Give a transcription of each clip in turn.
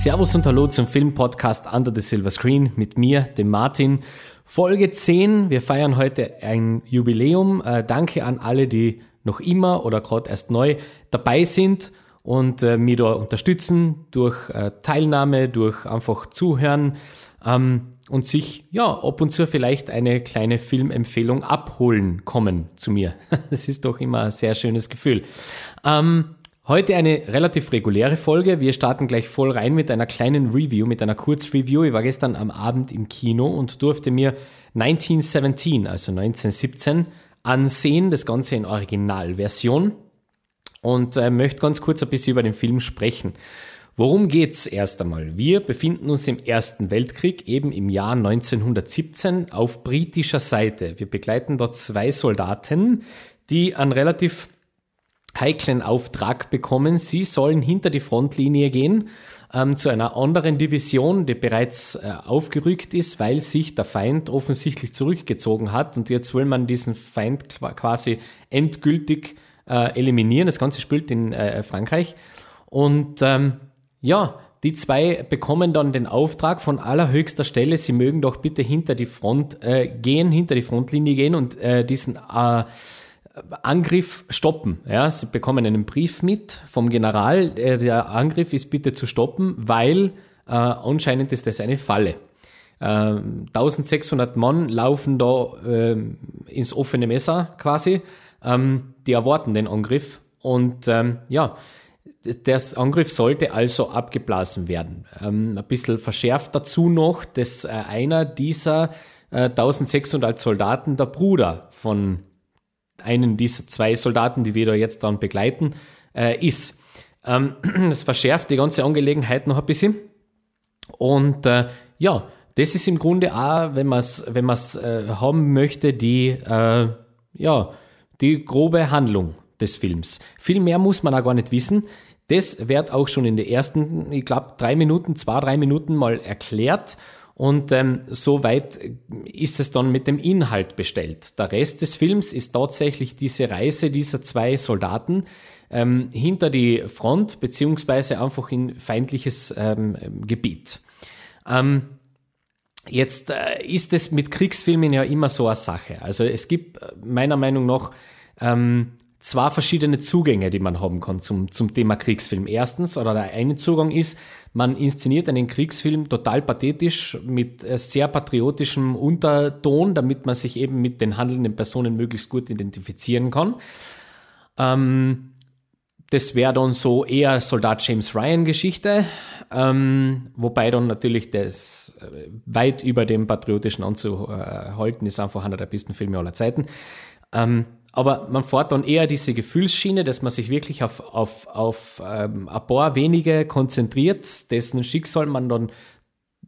Servus und Hallo zum Filmpodcast Under the Silver Screen mit mir, dem Martin. Folge 10. Wir feiern heute ein Jubiläum. Äh, danke an alle, die noch immer oder gerade erst neu dabei sind und äh, mich da unterstützen durch äh, Teilnahme, durch einfach Zuhören ähm, und sich ja ab und zu vielleicht eine kleine Filmempfehlung abholen kommen zu mir. Das ist doch immer ein sehr schönes Gefühl. Ähm, Heute eine relativ reguläre Folge. Wir starten gleich voll rein mit einer kleinen Review, mit einer Kurzreview. Ich war gestern am Abend im Kino und durfte mir 1917, also 1917, ansehen, das Ganze in Originalversion und äh, möchte ganz kurz ein bisschen über den Film sprechen. Worum geht's erst einmal? Wir befinden uns im Ersten Weltkrieg, eben im Jahr 1917, auf britischer Seite. Wir begleiten dort zwei Soldaten, die an relativ heiklen Auftrag bekommen. Sie sollen hinter die Frontlinie gehen ähm, zu einer anderen Division, die bereits äh, aufgerückt ist, weil sich der Feind offensichtlich zurückgezogen hat. Und jetzt will man diesen Feind quasi endgültig äh, eliminieren. Das Ganze spielt in äh, Frankreich. Und ähm, ja, die zwei bekommen dann den Auftrag von allerhöchster Stelle, sie mögen doch bitte hinter die Front äh, gehen, hinter die Frontlinie gehen und äh, diesen äh, Angriff stoppen. Ja, sie bekommen einen Brief mit vom General, äh, der Angriff ist bitte zu stoppen, weil äh, anscheinend ist das eine Falle. Äh, 1600 Mann laufen da äh, ins offene Messer quasi. Ähm, die erwarten den Angriff und ähm, ja, der Angriff sollte also abgeblasen werden. Ähm, ein bisschen verschärft dazu noch, dass äh, einer dieser 1600 äh, Soldaten der Bruder von einen dieser zwei Soldaten, die wir da jetzt dann begleiten, äh, ist. Ähm, das verschärft die ganze Angelegenheit noch ein bisschen. Und äh, ja, das ist im Grunde auch, wenn man es wenn äh, haben möchte, die, äh, ja, die grobe Handlung des Films. Viel mehr muss man auch gar nicht wissen. Das wird auch schon in den ersten, ich glaube, drei Minuten, zwei, drei Minuten mal erklärt. Und ähm, soweit ist es dann mit dem Inhalt bestellt. Der Rest des Films ist tatsächlich diese Reise dieser zwei Soldaten ähm, hinter die Front beziehungsweise einfach in feindliches ähm, Gebiet. Ähm, jetzt äh, ist es mit Kriegsfilmen ja immer so eine Sache. Also es gibt äh, meiner Meinung nach ähm, zwei verschiedene Zugänge, die man haben kann zum, zum Thema Kriegsfilm. Erstens, oder der eine Zugang ist, man inszeniert einen Kriegsfilm total pathetisch mit äh, sehr patriotischem Unterton, damit man sich eben mit den handelnden Personen möglichst gut identifizieren kann. Ähm, das wäre dann so eher Soldat James Ryan Geschichte, ähm, wobei dann natürlich das äh, weit über dem patriotischen anzuhalten ist, einfach einer der besten Filme aller Zeiten. Ähm, aber man fährt dann eher diese Gefühlsschiene, dass man sich wirklich auf, auf, auf ähm, ein paar wenige konzentriert, dessen Schicksal man dann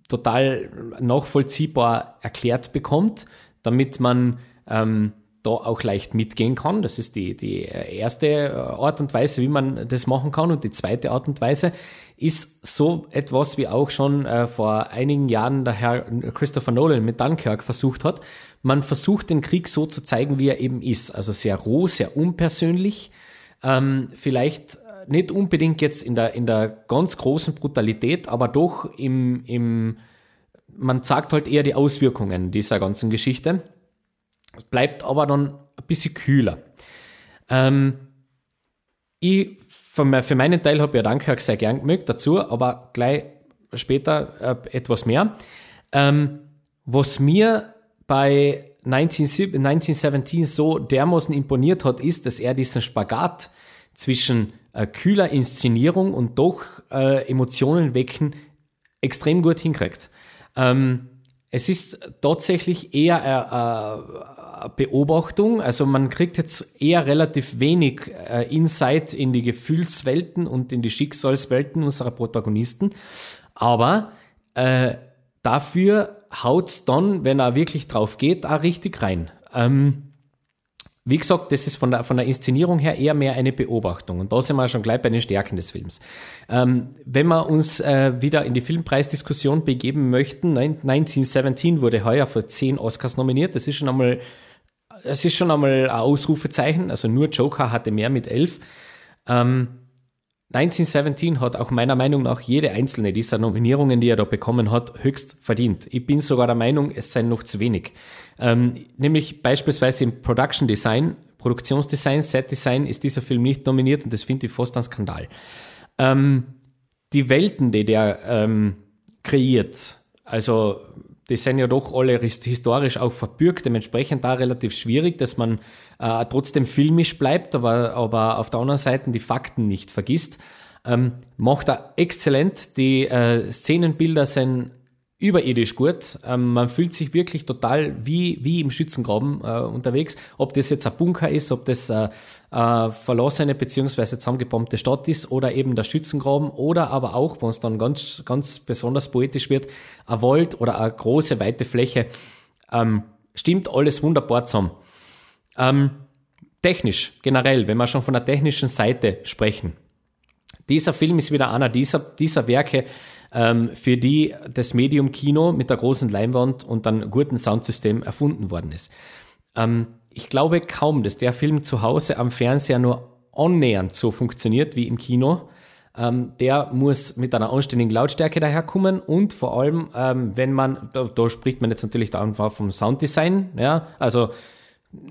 total nachvollziehbar erklärt bekommt, damit man ähm, da auch leicht mitgehen kann. Das ist die, die erste Art und Weise, wie man das machen kann. Und die zweite Art und Weise ist so etwas, wie auch schon äh, vor einigen Jahren der Herr Christopher Nolan mit Dunkirk versucht hat. Man versucht den Krieg so zu zeigen, wie er eben ist. Also sehr roh, sehr unpersönlich. Ähm, vielleicht nicht unbedingt jetzt in der, in der ganz großen Brutalität, aber doch im, im, man sagt halt eher die Auswirkungen dieser ganzen Geschichte. Bleibt aber dann ein bisschen kühler. Ähm, ich für meinen Teil habe ich ja Dunkirk sehr gern gemögt dazu, aber gleich später äh, etwas mehr. Ähm, was mir bei 19, 1917 so dermaßen imponiert hat, ist, dass er diesen Spagat zwischen äh, kühler Inszenierung und doch äh, Emotionen wecken extrem gut hinkriegt. Ähm, es ist tatsächlich eher äh, Beobachtung. Also man kriegt jetzt eher relativ wenig äh, Insight in die Gefühlswelten und in die Schicksalswelten unserer Protagonisten. Aber äh, dafür haut's dann, wenn er wirklich drauf geht, auch richtig rein. Ähm, wie gesagt, das ist von der, von der Inszenierung her eher mehr eine Beobachtung. Und da sind wir schon gleich bei den Stärken des Films. Ähm, wenn wir uns äh, wieder in die Filmpreisdiskussion begeben möchten, 1917 wurde heuer für zehn Oscars nominiert. Das ist schon einmal es ist schon einmal ein Ausrufezeichen. Also nur Joker hatte mehr mit elf. Ähm, 1917 hat auch meiner Meinung nach jede einzelne dieser Nominierungen, die er da bekommen hat, höchst verdient. Ich bin sogar der Meinung, es seien noch zu wenig. Ähm, nämlich beispielsweise im Production Design, Produktionsdesign, Set Design ist dieser Film nicht nominiert und das finde ich fast ein Skandal. Ähm, die Welten, die der ähm, kreiert, also die sind ja doch alle historisch auch verbürgt, dementsprechend da relativ schwierig, dass man äh, trotzdem filmisch bleibt, aber, aber auf der anderen Seite die Fakten nicht vergisst. Ähm, macht er exzellent. Die äh, Szenenbilder sind überirdisch gut. Ähm, man fühlt sich wirklich total wie, wie im Schützengraben äh, unterwegs. Ob das jetzt ein Bunker ist, ob das äh, äh, verlassene bzw. zusammengebombte Stadt ist oder eben der Schützengraben oder aber auch, wenn es dann ganz, ganz besonders poetisch wird, ein Wald oder eine große, weite Fläche. Ähm, stimmt alles wunderbar zusammen. Ähm, technisch, generell, wenn wir schon von der technischen Seite sprechen. Dieser Film ist wieder einer dieser, dieser Werke, ähm, für die das Medium Kino mit der großen Leinwand und einem guten Soundsystem erfunden worden ist. Ähm, ich glaube kaum, dass der Film zu Hause am Fernseher nur annähernd so funktioniert wie im Kino. Ähm, der muss mit einer anständigen Lautstärke daherkommen und vor allem, ähm, wenn man, da, da, spricht man jetzt natürlich da einfach vom Sounddesign, ja, also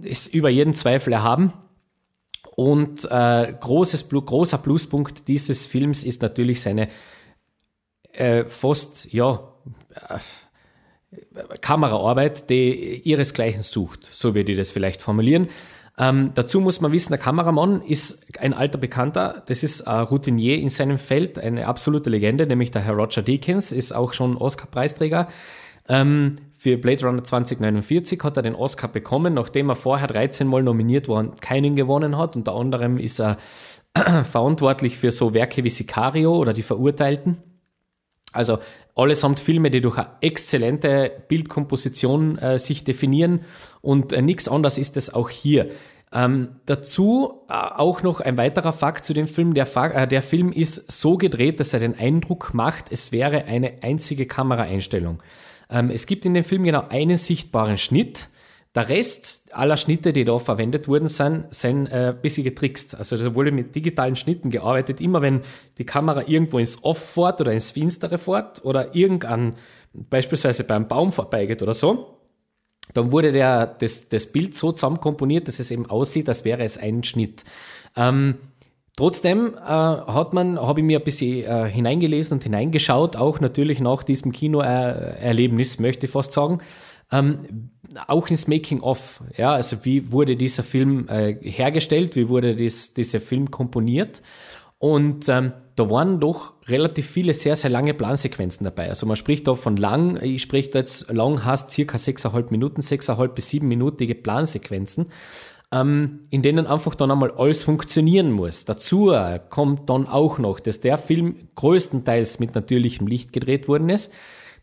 ist über jeden Zweifel erhaben. Und äh, großes, großer Pluspunkt dieses Films ist natürlich seine äh, fast, ja, äh, Kameraarbeit, die ihresgleichen sucht, so würde ich das vielleicht formulieren. Ähm, dazu muss man wissen, der Kameramann ist ein alter Bekannter, das ist ein Routinier in seinem Feld, eine absolute Legende, nämlich der Herr Roger Deakins, ist auch schon Oscar-Preisträger. Ähm, für Blade Runner 2049 hat er den Oscar bekommen, nachdem er vorher 13 Mal nominiert war und keinen gewonnen hat. Unter anderem ist er verantwortlich für so Werke wie Sicario oder Die Verurteilten. Also allesamt Filme, die durch eine exzellente Bildkomposition äh, sich definieren und äh, nichts anderes ist es auch hier. Ähm, dazu äh, auch noch ein weiterer Fakt zu dem Film. Der, äh, der Film ist so gedreht, dass er den Eindruck macht, es wäre eine einzige Kameraeinstellung. Ähm, es gibt in dem Film genau einen sichtbaren Schnitt. Der Rest aller Schnitte, die da verwendet wurden, sind, sind äh, ein bisschen getrickst. Also da wurde mit digitalen Schnitten gearbeitet. Immer wenn die Kamera irgendwo ins Off fährt oder ins Finstere fährt oder irgendein, beispielsweise beim Baum vorbeigeht oder so, dann wurde der, das, das Bild so zusammenkomponiert, dass es eben aussieht, als wäre es ein Schnitt. Ähm, Trotzdem äh, hat man, habe ich mir ein bisschen äh, hineingelesen und hineingeschaut, auch natürlich nach diesem Kinoerlebnis, möchte ich fast sagen, ähm, auch ins Making-of, ja, also wie wurde dieser Film äh, hergestellt, wie wurde dies, dieser Film komponiert und ähm, da waren doch relativ viele sehr, sehr lange Plansequenzen dabei. Also man spricht da von lang, ich spreche da jetzt lang, hast circa sechseinhalb Minuten, sechseinhalb bis siebenminütige Plansequenzen, ähm, in denen einfach dann einmal alles funktionieren muss. Dazu kommt dann auch noch, dass der Film größtenteils mit natürlichem Licht gedreht worden ist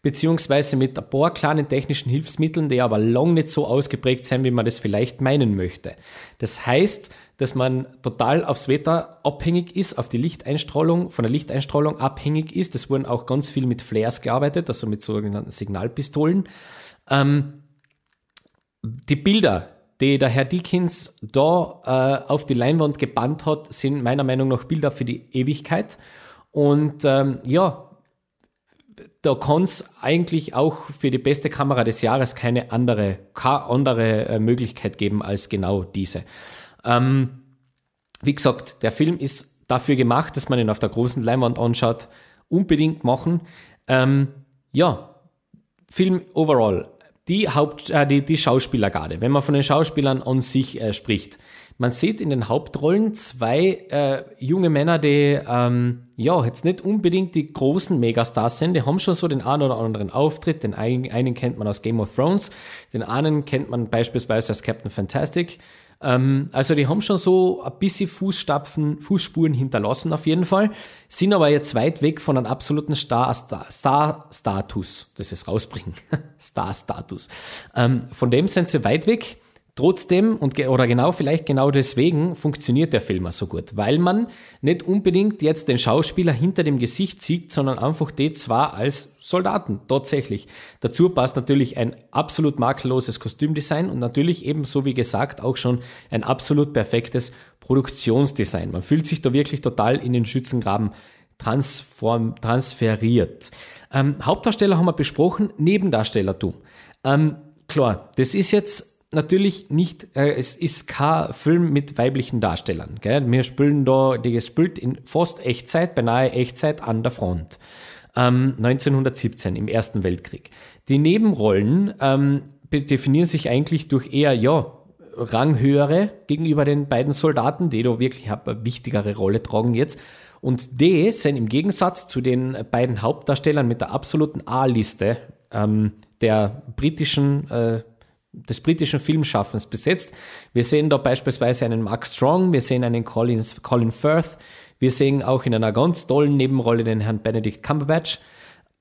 beziehungsweise mit ein paar kleinen technischen Hilfsmitteln, die aber lang nicht so ausgeprägt sind, wie man das vielleicht meinen möchte. Das heißt, dass man total aufs Wetter abhängig ist, auf die Lichteinstrahlung, von der Lichteinstrahlung abhängig ist. Es wurden auch ganz viel mit Flares gearbeitet, also mit sogenannten Signalpistolen. Ähm, die Bilder, die der Herr Dickens da äh, auf die Leinwand gebannt hat, sind meiner Meinung nach Bilder für die Ewigkeit. Und ähm, ja, da kann es eigentlich auch für die beste Kamera des Jahres keine andere, keine andere äh, Möglichkeit geben als genau diese. Ähm, wie gesagt, der Film ist dafür gemacht, dass man ihn auf der großen Leinwand anschaut. Unbedingt machen. Ähm, ja, Film overall. Die Haupt, äh, die, die Schauspielergarde, wenn man von den Schauspielern an sich äh, spricht. Man sieht in den Hauptrollen zwei äh, junge Männer, die ähm, ja jetzt nicht unbedingt die großen Megastars sind. Die haben schon so den einen oder anderen Auftritt. Den einen, einen kennt man aus Game of Thrones, den anderen kennt man beispielsweise als Captain Fantastic. Ähm, also die haben schon so ein bisschen Fußstapfen, Fußspuren hinterlassen auf jeden Fall, sind aber jetzt weit weg von einem absoluten Star-Status, Star, Star das ist rausbringen, Star-Status. Ähm, von dem sind sie weit weg. Trotzdem und oder genau vielleicht genau deswegen funktioniert der Film auch so gut, weil man nicht unbedingt jetzt den Schauspieler hinter dem Gesicht sieht, sondern einfach die zwar als Soldaten tatsächlich. Dazu passt natürlich ein absolut makelloses Kostümdesign und natürlich ebenso wie gesagt auch schon ein absolut perfektes Produktionsdesign. Man fühlt sich da wirklich total in den Schützengraben transform, transferiert. Ähm, Hauptdarsteller haben wir besprochen, Nebendarstellertum. Ähm, klar, das ist jetzt natürlich nicht, äh, es ist kein Film mit weiblichen Darstellern. Gell? Wir spielen da, die gespielt in fast Echtzeit, beinahe Echtzeit an der Front. Ähm, 1917 im Ersten Weltkrieg. Die Nebenrollen ähm, definieren sich eigentlich durch eher, ja, Ranghöhere gegenüber den beiden Soldaten, die da wirklich eine wichtigere Rolle tragen jetzt. Und die sind im Gegensatz zu den beiden Hauptdarstellern mit der absoluten A-Liste ähm, der britischen äh, des britischen Filmschaffens besetzt. Wir sehen da beispielsweise einen Mark Strong, wir sehen einen Collins, Colin Firth, wir sehen auch in einer ganz tollen Nebenrolle den Herrn Benedict Cumberbatch.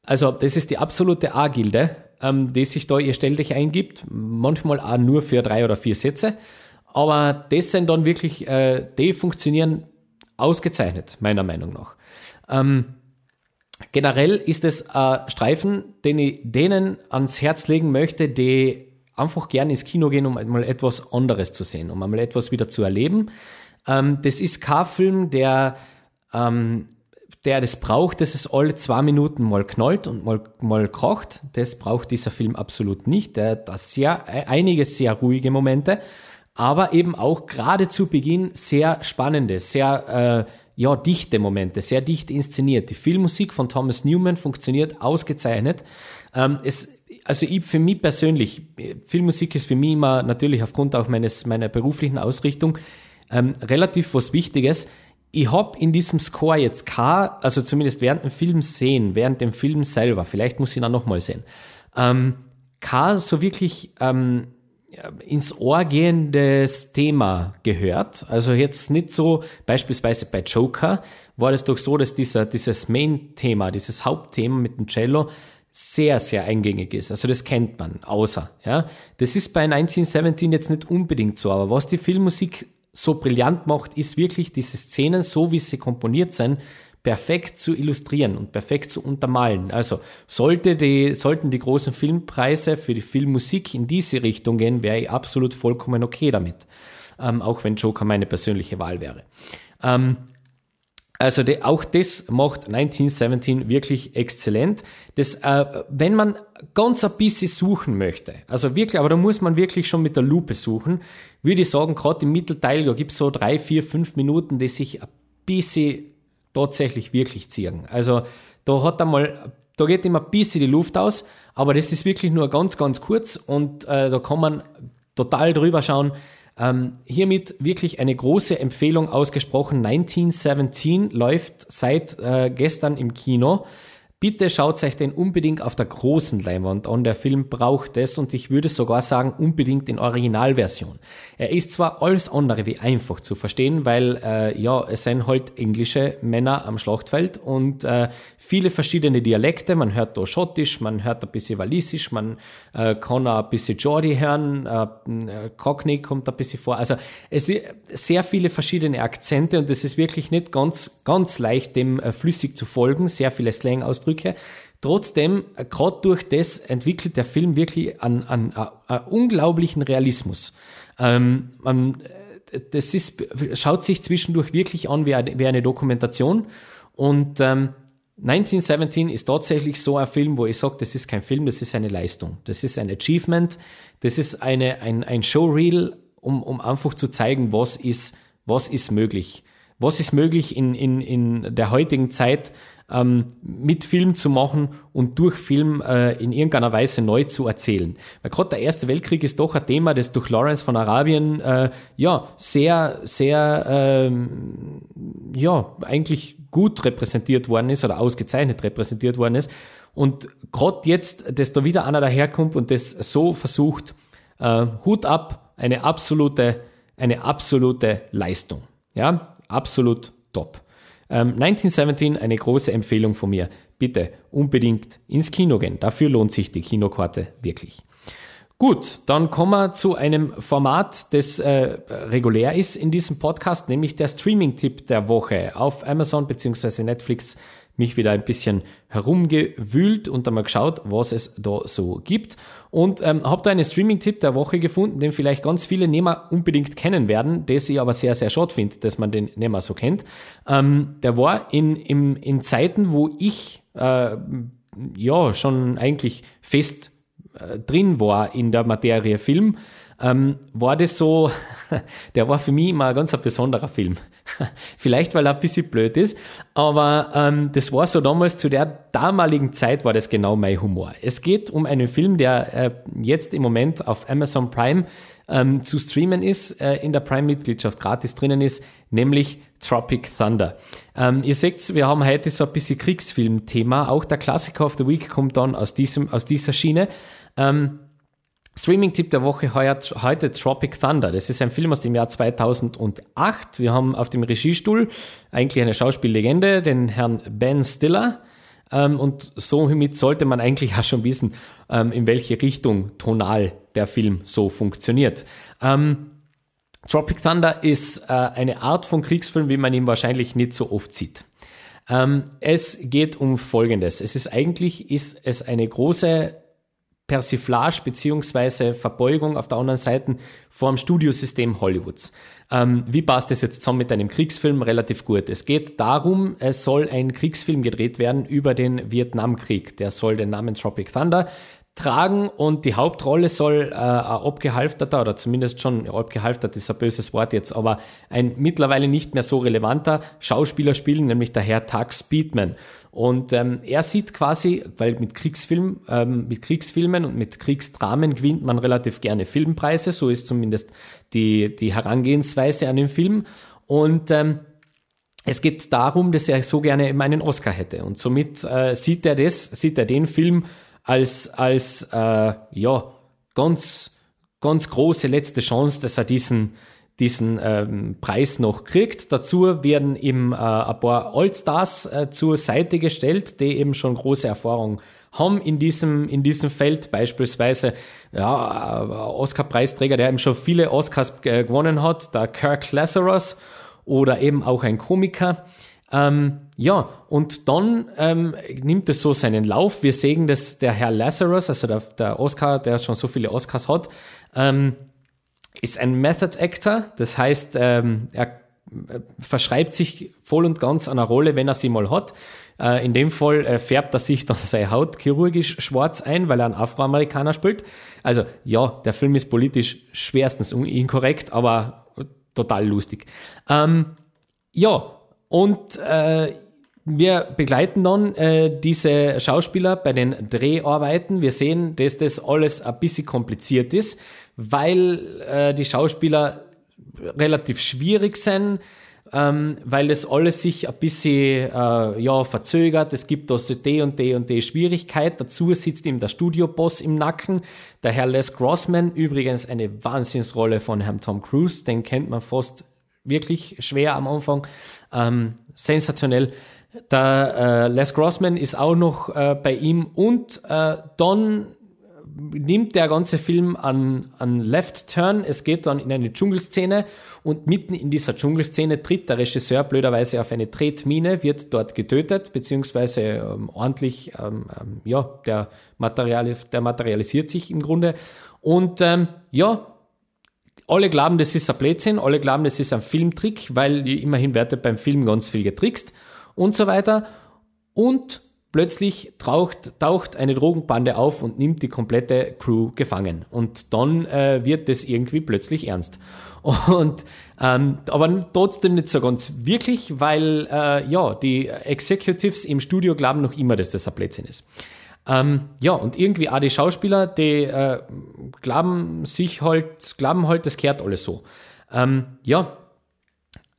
Also das ist die absolute A-Gilde, ähm, die sich da ihr Stelldich eingibt, manchmal auch nur für drei oder vier Sätze. Aber das sind dann wirklich, äh, die funktionieren ausgezeichnet, meiner Meinung nach. Ähm, generell ist es ein Streifen, den ich denen ans Herz legen möchte, die einfach gerne ins Kino gehen, um einmal etwas anderes zu sehen, um einmal etwas wieder zu erleben. Ähm, das ist kein Film, der, ähm, der das braucht, dass es alle zwei Minuten mal knallt und mal, mal kocht. Das braucht dieser Film absolut nicht. Der hat sehr, einige sehr ruhige Momente, aber eben auch gerade zu Beginn sehr spannende, sehr äh, ja, dichte Momente, sehr dicht inszeniert. Die Filmmusik von Thomas Newman funktioniert ausgezeichnet. Ähm, es also ich für mich persönlich, Filmmusik ist für mich immer natürlich aufgrund auch meines, meiner beruflichen Ausrichtung ähm, relativ was Wichtiges. Ich habe in diesem Score jetzt kein, also zumindest während dem Film sehen, während dem Film selber, vielleicht muss ich ihn auch nochmal sehen, ähm, kein so wirklich ähm, ins Ohr gehendes Thema gehört. Also jetzt nicht so, beispielsweise bei Joker war das doch so, dass dieser, dieses Main-Thema, dieses Hauptthema mit dem Cello sehr, sehr eingängig ist. Also das kennt man, außer. Ja. Das ist bei 1917 jetzt nicht unbedingt so, aber was die Filmmusik so brillant macht, ist wirklich diese Szenen, so wie sie komponiert sind, perfekt zu illustrieren und perfekt zu untermalen. Also sollte die, sollten die großen Filmpreise für die Filmmusik in diese Richtung gehen, wäre ich absolut vollkommen okay damit. Ähm, auch wenn Joker meine persönliche Wahl wäre. Ähm, also die, auch das macht 1917 wirklich exzellent. Das, äh, wenn man ganz ein bisschen suchen möchte, also wirklich, aber da muss man wirklich schon mit der Lupe suchen, würde ich sagen, gerade im Mittelteil, da gibt es so drei, vier, fünf Minuten, die sich ein bisschen tatsächlich wirklich ziehen. Also da hat einmal, da geht immer ein bisschen die Luft aus, aber das ist wirklich nur ganz, ganz kurz und äh, da kann man total drüber schauen, ähm, hiermit wirklich eine große Empfehlung ausgesprochen. 1917 läuft seit äh, gestern im Kino. Bitte schaut euch den unbedingt auf der großen Leinwand an. Der Film braucht es und ich würde sogar sagen, unbedingt in Originalversion. Er ist zwar alles andere wie einfach zu verstehen, weil äh, ja, es sind halt englische Männer am Schlachtfeld und äh, viele verschiedene Dialekte. Man hört da Schottisch, man hört ein bisschen Walisisch, man äh, kann auch ein bisschen Geordie hören, äh, Cockney kommt ein bisschen vor. Also es sind sehr viele verschiedene Akzente und es ist wirklich nicht ganz, ganz leicht, dem äh, flüssig zu folgen. Sehr viele Slang aus Ausdrücke. Trotzdem, äh, gerade durch das entwickelt der Film wirklich einen, einen, einen unglaublichen Realismus. Ähm, man, äh, das ist, schaut sich zwischendurch wirklich an wie eine, wie eine Dokumentation. Und ähm, 1917 ist tatsächlich so ein Film, wo ich sage, das ist kein Film, das ist eine Leistung. Das ist ein Achievement, das ist eine, ein, ein Showreel, um, um einfach zu zeigen, was ist, was ist möglich. Was ist möglich in, in, in der heutigen Zeit, ähm, mit Film zu machen und durch Film äh, in irgendeiner Weise neu zu erzählen. Weil gerade der Erste Weltkrieg ist doch ein Thema, das durch Lawrence von Arabien äh, ja sehr, sehr ähm, ja eigentlich gut repräsentiert worden ist oder ausgezeichnet repräsentiert worden ist. Und gerade jetzt, dass da wieder einer daherkommt und das so versucht, äh, Hut ab, eine absolute, eine absolute Leistung. Ja, absolut top. Ähm, 1917, eine große Empfehlung von mir. Bitte unbedingt ins Kino gehen. Dafür lohnt sich die Kinokarte wirklich. Gut, dann kommen wir zu einem Format, das äh, regulär ist in diesem Podcast, nämlich der Streaming-Tipp der Woche auf Amazon bzw. Netflix mich wieder ein bisschen herumgewühlt und einmal geschaut, was es da so gibt. Und ähm, habe da einen Streaming-Tipp der Woche gefunden, den vielleicht ganz viele Nehmer unbedingt kennen werden, das ich aber sehr, sehr schade finde, dass man den nicht mehr so kennt. Ähm, der war in, in, in Zeiten, wo ich äh, ja schon eigentlich fest äh, drin war in der Materie Film, ähm, war das so, der war für mich immer ein ganz besonderer Film. Vielleicht, weil er ein bisschen blöd ist, aber ähm, das war so damals, zu der damaligen Zeit war das genau mein Humor. Es geht um einen Film, der äh, jetzt im Moment auf Amazon Prime ähm, zu streamen ist, äh, in der Prime-Mitgliedschaft gratis drinnen ist, nämlich Tropic Thunder. Ähm, ihr seht, wir haben heute so ein bisschen Kriegsfilm-Thema. Auch der Klassiker of the Week kommt dann aus, diesem, aus dieser Schiene. Ähm, Streaming-Tipp der Woche heute Tropic Thunder. Das ist ein Film aus dem Jahr 2008. Wir haben auf dem Regiestuhl eigentlich eine Schauspiellegende, den Herrn Ben Stiller. Ähm, und somit sollte man eigentlich auch schon wissen, ähm, in welche Richtung tonal der Film so funktioniert. Ähm, Tropic Thunder ist äh, eine Art von Kriegsfilm, wie man ihn wahrscheinlich nicht so oft sieht. es geht um Folgendes. Es ist eigentlich, ist es eine große Persiflage beziehungsweise Verbeugung auf der anderen Seite vor dem Studiosystem Hollywoods. Ähm, wie passt das jetzt zusammen mit einem Kriegsfilm? Relativ gut. Es geht darum, es soll ein Kriegsfilm gedreht werden über den Vietnamkrieg. Der soll den Namen Tropic Thunder tragen und die Hauptrolle soll äh, ein abgehalfterter oder zumindest schon abgehalftert ist ein böses Wort jetzt, aber ein mittlerweile nicht mehr so relevanter Schauspieler spielen, nämlich der Herr Tug Speedman. Und ähm, er sieht quasi, weil mit Kriegsfilm, ähm, mit Kriegsfilmen und mit Kriegsdramen gewinnt man relativ gerne Filmpreise, so ist zumindest die, die Herangehensweise an den Film. Und ähm, es geht darum, dass er so gerne einen Oscar hätte. Und somit äh, sieht er das, sieht er den Film als, als äh, ja, ganz, ganz große letzte Chance, dass er diesen, diesen ähm, Preis noch kriegt. Dazu werden ihm äh, ein paar Allstars äh, zur Seite gestellt, die eben schon große Erfahrung haben in diesem, in diesem Feld. Beispielsweise ja, äh, Oscar-Preisträger, der eben schon viele Oscars äh, gewonnen hat, der Kirk Lazarus oder eben auch ein Komiker. Ähm, ja, und dann ähm, nimmt es so seinen Lauf. Wir sehen, dass der Herr Lazarus, also der, der Oscar, der schon so viele Oscars hat, ähm, ist ein Method Actor. Das heißt, ähm, er äh, verschreibt sich voll und ganz einer Rolle, wenn er sie mal hat. Äh, in dem Fall äh, färbt er sich dann seine Haut chirurgisch schwarz ein, weil er einen Afroamerikaner spielt. Also ja, der Film ist politisch schwerstens inkorrekt, aber total lustig. Ähm, ja, und äh, wir begleiten dann äh, diese Schauspieler bei den Dreharbeiten. Wir sehen, dass das alles ein bisschen kompliziert ist, weil äh, die Schauspieler relativ schwierig sind, ähm, weil das alles sich ein bisschen äh, ja, verzögert. Es gibt da so die und die und die Schwierigkeit. Dazu sitzt ihm der Studioboss im Nacken, der Herr Les Grossman. Übrigens eine Wahnsinnsrolle von Herrn Tom Cruise. Den kennt man fast wirklich schwer am Anfang. Ähm, sensationell. Der äh, Les Grossman ist auch noch äh, bei ihm und äh, dann nimmt der ganze Film an, an Left Turn. Es geht dann in eine Dschungelszene und mitten in dieser Dschungelszene tritt der Regisseur blöderweise auf eine Tretmine, wird dort getötet, beziehungsweise ähm, ordentlich, ähm, ähm, ja, der, Material, der materialisiert sich im Grunde. Und ähm, ja, alle glauben, das ist ein Blödsinn, alle glauben, das ist ein Filmtrick, weil immerhin wird beim Film ganz viel getrickst und so weiter. Und plötzlich taucht, taucht eine Drogenbande auf und nimmt die komplette Crew gefangen. Und dann äh, wird das irgendwie plötzlich ernst. Und ähm, aber trotzdem nicht so ganz wirklich, weil äh, ja, die Executives im Studio glauben noch immer, dass das ein Blödsinn ist. Ähm, ja, und irgendwie auch die Schauspieler, die äh, glauben sich halt, glauben halt, das kehrt alles so. Ähm, ja,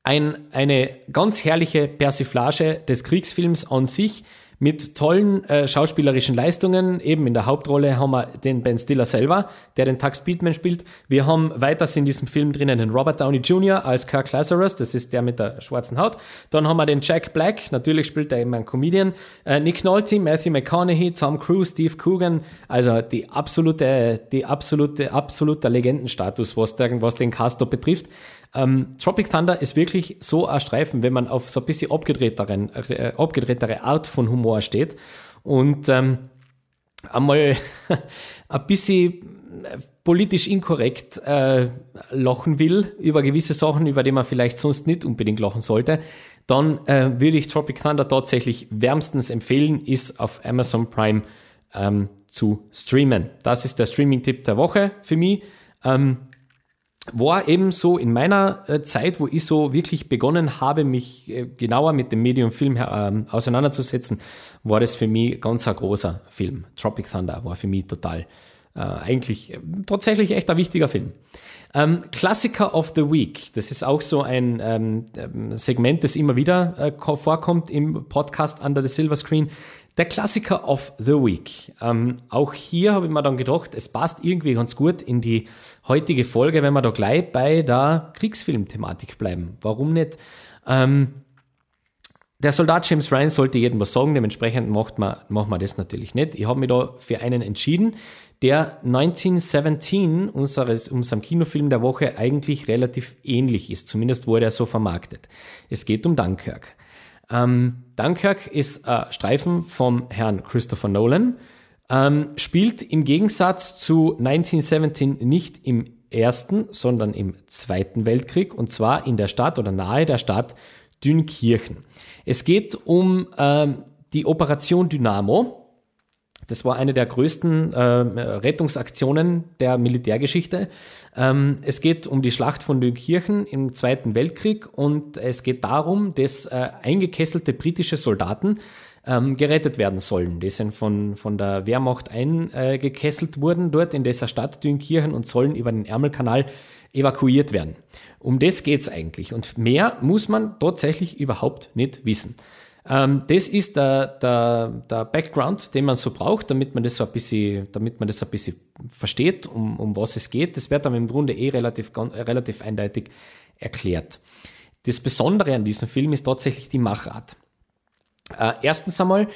ein, eine ganz herrliche Persiflage des Kriegsfilms an sich mit tollen äh, schauspielerischen Leistungen. Eben in der Hauptrolle haben wir den Ben Stiller selber, der den Tug Speedman spielt. Wir haben weiters in diesem Film drinnen den Robert Downey Jr. als Kirk Lazarus, das ist der mit der schwarzen Haut. Dann haben wir den Jack Black, natürlich spielt er eben ein Comedian. Äh, Nick Nolte, Matthew McConaughey, Tom Cruise, Steve Coogan. Also die absolute, die absolute, absoluter Legendenstatus, was, der, was den Cast betrifft. Ähm, Tropic Thunder ist wirklich so ein Streifen, wenn man auf so ein bisschen abgedrehteren, äh, abgedrehtere Art von Humor steht und ähm, einmal ein bisschen politisch inkorrekt äh, lachen will über gewisse Sachen, über die man vielleicht sonst nicht unbedingt lachen sollte, dann äh, würde ich Tropic Thunder tatsächlich wärmstens empfehlen, ist auf Amazon Prime ähm, zu streamen. Das ist der Streaming-Tipp der Woche für mich. Ähm, war eben so in meiner äh, Zeit, wo ich so wirklich begonnen habe, mich äh, genauer mit dem Medium Film äh, auseinanderzusetzen, war das für mich ganz ein großer Film. Tropic Thunder war für mich total äh, eigentlich tatsächlich echt ein wichtiger Film. Ähm, Klassiker of the Week, das ist auch so ein ähm, ähm Segment, das immer wieder äh, vorkommt im Podcast Under the Silver Screen. Der Klassiker of the Week. Ähm, auch hier habe ich mir dann gedacht, es passt irgendwie ganz gut in die heutige Folge, wenn wir da gleich bei der Kriegsfilm-Thematik bleiben. Warum nicht? Ähm, der Soldat James Ryan sollte jedem was sagen, dementsprechend macht man, macht man das natürlich nicht. Ich habe mich da für einen entschieden, der 1917 unseres, unserem Kinofilm der Woche eigentlich relativ ähnlich ist. Zumindest wurde er so vermarktet. Es geht um Dunkirk. Ähm, Dunkirk ist ein Streifen vom Herrn Christopher Nolan, ähm, spielt im Gegensatz zu 1917 nicht im Ersten, sondern im Zweiten Weltkrieg und zwar in der Stadt oder nahe der Stadt Dünkirchen. Es geht um ähm, die Operation Dynamo. Das war eine der größten äh, Rettungsaktionen der Militärgeschichte. Ähm, es geht um die Schlacht von Dünkirchen im Zweiten Weltkrieg und es geht darum, dass äh, eingekesselte britische Soldaten ähm, gerettet werden sollen. Die sind von, von der Wehrmacht eingekesselt worden dort in dieser Stadt Dünkirchen und sollen über den Ärmelkanal evakuiert werden. Um das geht's eigentlich. Und mehr muss man tatsächlich überhaupt nicht wissen. Ähm, das ist der, der, der Background, den man so braucht, damit man das so ein bisschen, damit man das ein bisschen versteht, um, um was es geht. Das wird dann im Grunde eh relativ, relativ eindeutig erklärt. Das Besondere an diesem Film ist tatsächlich die Machart. Äh, erstens einmal,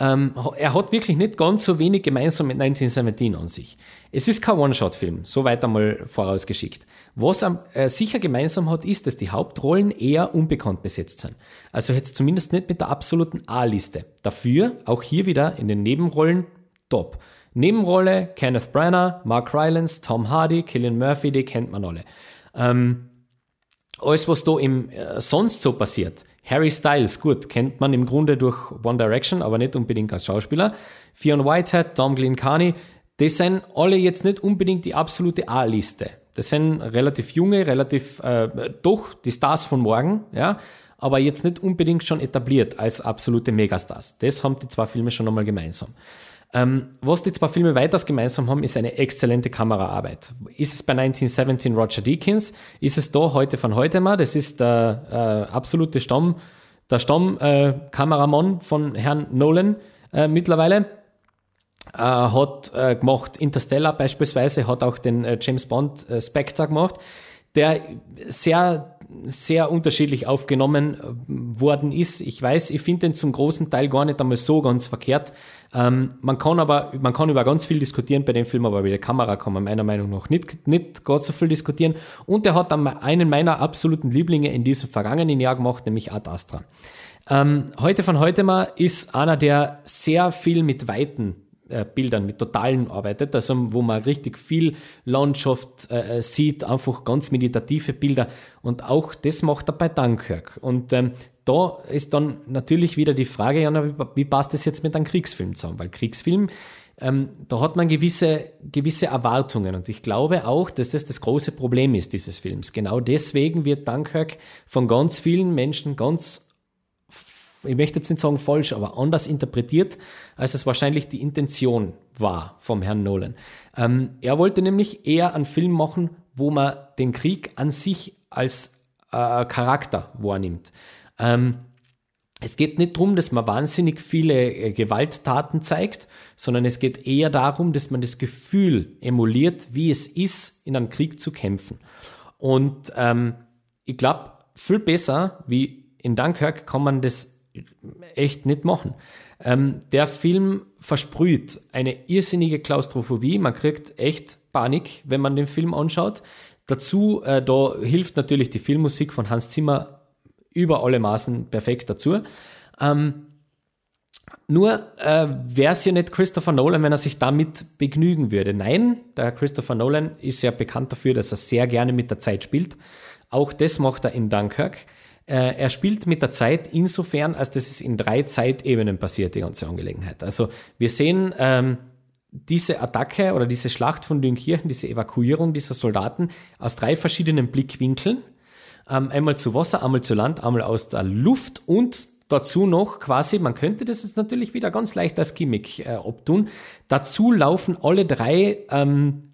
ähm, er hat wirklich nicht ganz so wenig gemeinsam mit 1917 an sich. Es ist kein One-Shot-Film, so weit einmal vorausgeschickt. Was er äh, sicher gemeinsam hat, ist, dass die Hauptrollen eher unbekannt besetzt sind. Also jetzt zumindest nicht mit der absoluten A-Liste. Dafür auch hier wieder in den Nebenrollen top. Nebenrolle Kenneth Branagh, Mark Rylance, Tom Hardy, Killian Murphy, die kennt man alle. Ähm, alles, was da im äh, sonst so passiert, Harry Styles, gut, kennt man im Grunde durch One Direction, aber nicht unbedingt als Schauspieler. Fionn Whitehead, Tom Carney, das sind alle jetzt nicht unbedingt die absolute A-Liste. Das sind relativ junge, relativ, äh, doch die Stars von morgen, ja, aber jetzt nicht unbedingt schon etabliert als absolute Megastars. Das haben die zwei Filme schon einmal gemeinsam. Ähm, was die zwei Filme weiters gemeinsam haben, ist eine exzellente Kameraarbeit. Ist es bei 1917 Roger Deakins? Ist es da heute von heute mal? Das ist der äh, absolute Stamm, der Stammkameramann äh, von Herrn Nolan äh, mittlerweile. Äh, hat äh, gemacht Interstellar beispielsweise, hat auch den äh, James Bond Spectre gemacht der sehr, sehr unterschiedlich aufgenommen äh, worden ist. Ich weiß, ich finde den zum großen Teil gar nicht einmal so ganz verkehrt. Ähm, man kann aber, man kann über ganz viel diskutieren bei dem Film, aber über die Kamera kann man meiner Meinung nach nicht, nicht ganz so viel diskutieren. Und er hat dann einen meiner absoluten Lieblinge in diesem vergangenen Jahr gemacht, nämlich Ad Astra. Ähm, heute von heute mal ist einer, der sehr viel mit Weiten äh, Bildern, mit Totalen arbeitet, also wo man richtig viel Landschaft äh, äh, sieht, einfach ganz meditative Bilder und auch das macht er bei Dunkirk. Und ähm, da ist dann natürlich wieder die Frage, ja, wie, wie passt das jetzt mit einem Kriegsfilm zusammen? Weil Kriegsfilm, ähm, da hat man gewisse, gewisse Erwartungen und ich glaube auch, dass das das große Problem ist dieses Films. Genau deswegen wird Dunkirk von ganz vielen Menschen ganz ich möchte jetzt nicht sagen falsch, aber anders interpretiert, als es wahrscheinlich die Intention war vom Herrn Nolan. Ähm, er wollte nämlich eher einen Film machen, wo man den Krieg an sich als äh, Charakter wahrnimmt. Ähm, es geht nicht darum, dass man wahnsinnig viele äh, Gewalttaten zeigt, sondern es geht eher darum, dass man das Gefühl emuliert, wie es ist, in einem Krieg zu kämpfen. Und ähm, ich glaube, viel besser wie in Dunkirk kann man das echt nicht machen. Ähm, der Film versprüht eine irrsinnige Klaustrophobie. Man kriegt echt Panik, wenn man den Film anschaut. Dazu, äh, da hilft natürlich die Filmmusik von Hans Zimmer über alle Maßen perfekt dazu. Ähm, nur äh, wäre es ja nicht Christopher Nolan, wenn er sich damit begnügen würde. Nein, der Christopher Nolan ist ja bekannt dafür, dass er sehr gerne mit der Zeit spielt. Auch das macht er in Dunkirk. Äh, er spielt mit der Zeit insofern, als dass es in drei Zeitebenen passiert, die ganze Angelegenheit. Also wir sehen ähm, diese Attacke oder diese Schlacht von Dünkirchen, diese Evakuierung dieser Soldaten aus drei verschiedenen Blickwinkeln. Ähm, einmal zu Wasser, einmal zu Land, einmal aus der Luft und dazu noch quasi, man könnte das jetzt natürlich wieder ganz leicht als Gimmick äh, obtun, dazu laufen alle drei ähm,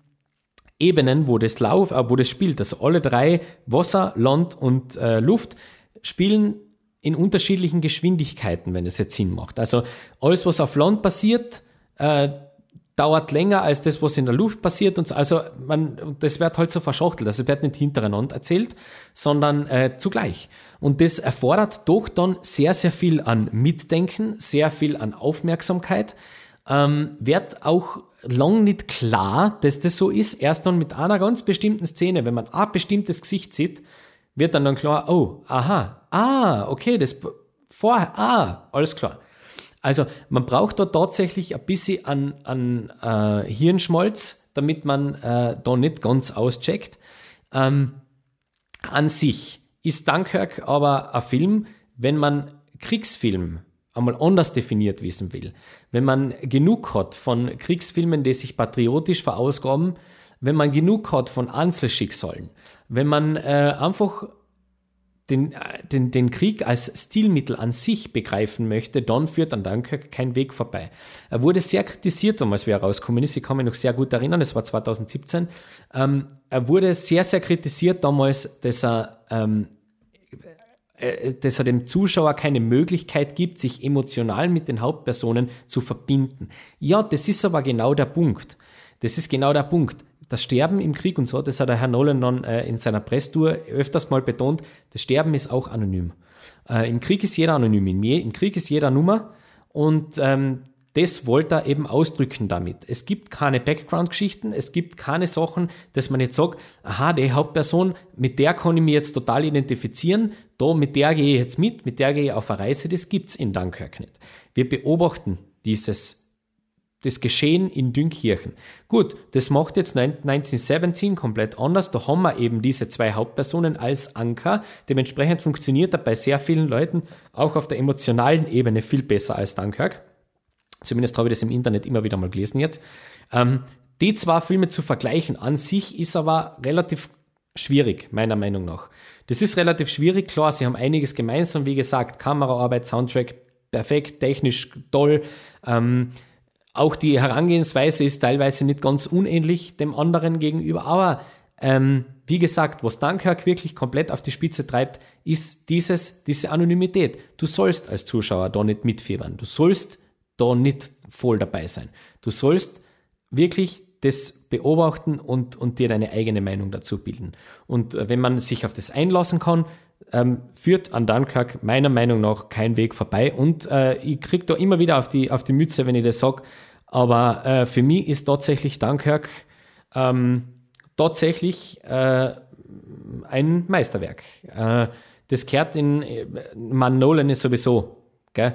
Ebenen, wo das Lauf, äh, wo das spielt, also alle drei Wasser, Land und äh, Luft spielen in unterschiedlichen Geschwindigkeiten, wenn es jetzt Sinn macht. Also alles, was auf Land passiert, äh, dauert länger als das, was in der Luft passiert. Und so. also man, das wird halt so verschachtelt. Also es wird nicht hintereinander erzählt, sondern äh, zugleich. Und das erfordert doch dann sehr, sehr viel an Mitdenken, sehr viel an Aufmerksamkeit. Ähm, wird auch lang nicht klar, dass das so ist. Erst dann mit einer ganz bestimmten Szene, wenn man ein bestimmtes Gesicht sieht, wird dann dann klar, oh, aha, ah, okay, das vorher, ah, alles klar. Also man braucht da tatsächlich ein bisschen an, an äh, Hirnschmalz, damit man äh, da nicht ganz auscheckt. Ähm, an sich ist Dunkirk aber ein Film, wenn man Kriegsfilm einmal anders definiert wissen will, wenn man genug hat von Kriegsfilmen, die sich patriotisch verausgaben, wenn man genug hat von Einzelschicksalen, wenn man äh, einfach den, den, den Krieg als Stilmittel an sich begreifen möchte, dann führt an Dunkirk kein Weg vorbei. Er wurde sehr kritisiert damals, wie er rausgekommen ist. Ich kann mich noch sehr gut erinnern, es war 2017. Ähm, er wurde sehr, sehr kritisiert damals, dass er, ähm, äh, dass er dem Zuschauer keine Möglichkeit gibt, sich emotional mit den Hauptpersonen zu verbinden. Ja, das ist aber genau der Punkt. Das ist genau der Punkt das Sterben im Krieg und so, das hat der Herr Nolan dann äh, in seiner Presstour öfters mal betont, das Sterben ist auch anonym. Äh, Im Krieg ist jeder anonym, im Krieg ist jeder Nummer und ähm, das wollte er eben ausdrücken damit. Es gibt keine Background-Geschichten, es gibt keine Sachen, dass man jetzt sagt, aha, die Hauptperson, mit der kann ich mich jetzt total identifizieren, da, mit der gehe ich jetzt mit, mit der gehe ich auf eine Reise, das gibt's in Dunkirk nicht. Wir beobachten dieses das Geschehen in Dünkirchen. Gut, das macht jetzt 1917 komplett anders. Da haben wir eben diese zwei Hauptpersonen als Anker. Dementsprechend funktioniert er bei sehr vielen Leuten auch auf der emotionalen Ebene viel besser als Dunkirk. Zumindest habe ich das im Internet immer wieder mal gelesen jetzt. Ähm, die zwei Filme zu vergleichen an sich ist aber relativ schwierig, meiner Meinung nach. Das ist relativ schwierig, klar, sie haben einiges gemeinsam, wie gesagt, Kameraarbeit, Soundtrack, perfekt, technisch toll. Ähm, auch die Herangehensweise ist teilweise nicht ganz unähnlich dem anderen gegenüber, aber ähm, wie gesagt, was Dunkirk wirklich komplett auf die Spitze treibt, ist dieses, diese Anonymität. Du sollst als Zuschauer da nicht mitfiebern. Du sollst da nicht voll dabei sein. Du sollst wirklich das beobachten und, und dir deine eigene Meinung dazu bilden. Und äh, wenn man sich auf das einlassen kann, ähm, führt an Dunkirk meiner Meinung nach kein Weg vorbei. Und äh, ich kriege da immer wieder auf die, auf die Mütze, wenn ich das sage. Aber äh, für mich ist tatsächlich Dunkirk ähm, tatsächlich äh, ein Meisterwerk. Äh, das kehrt in, man Nolan ist sowieso, gell?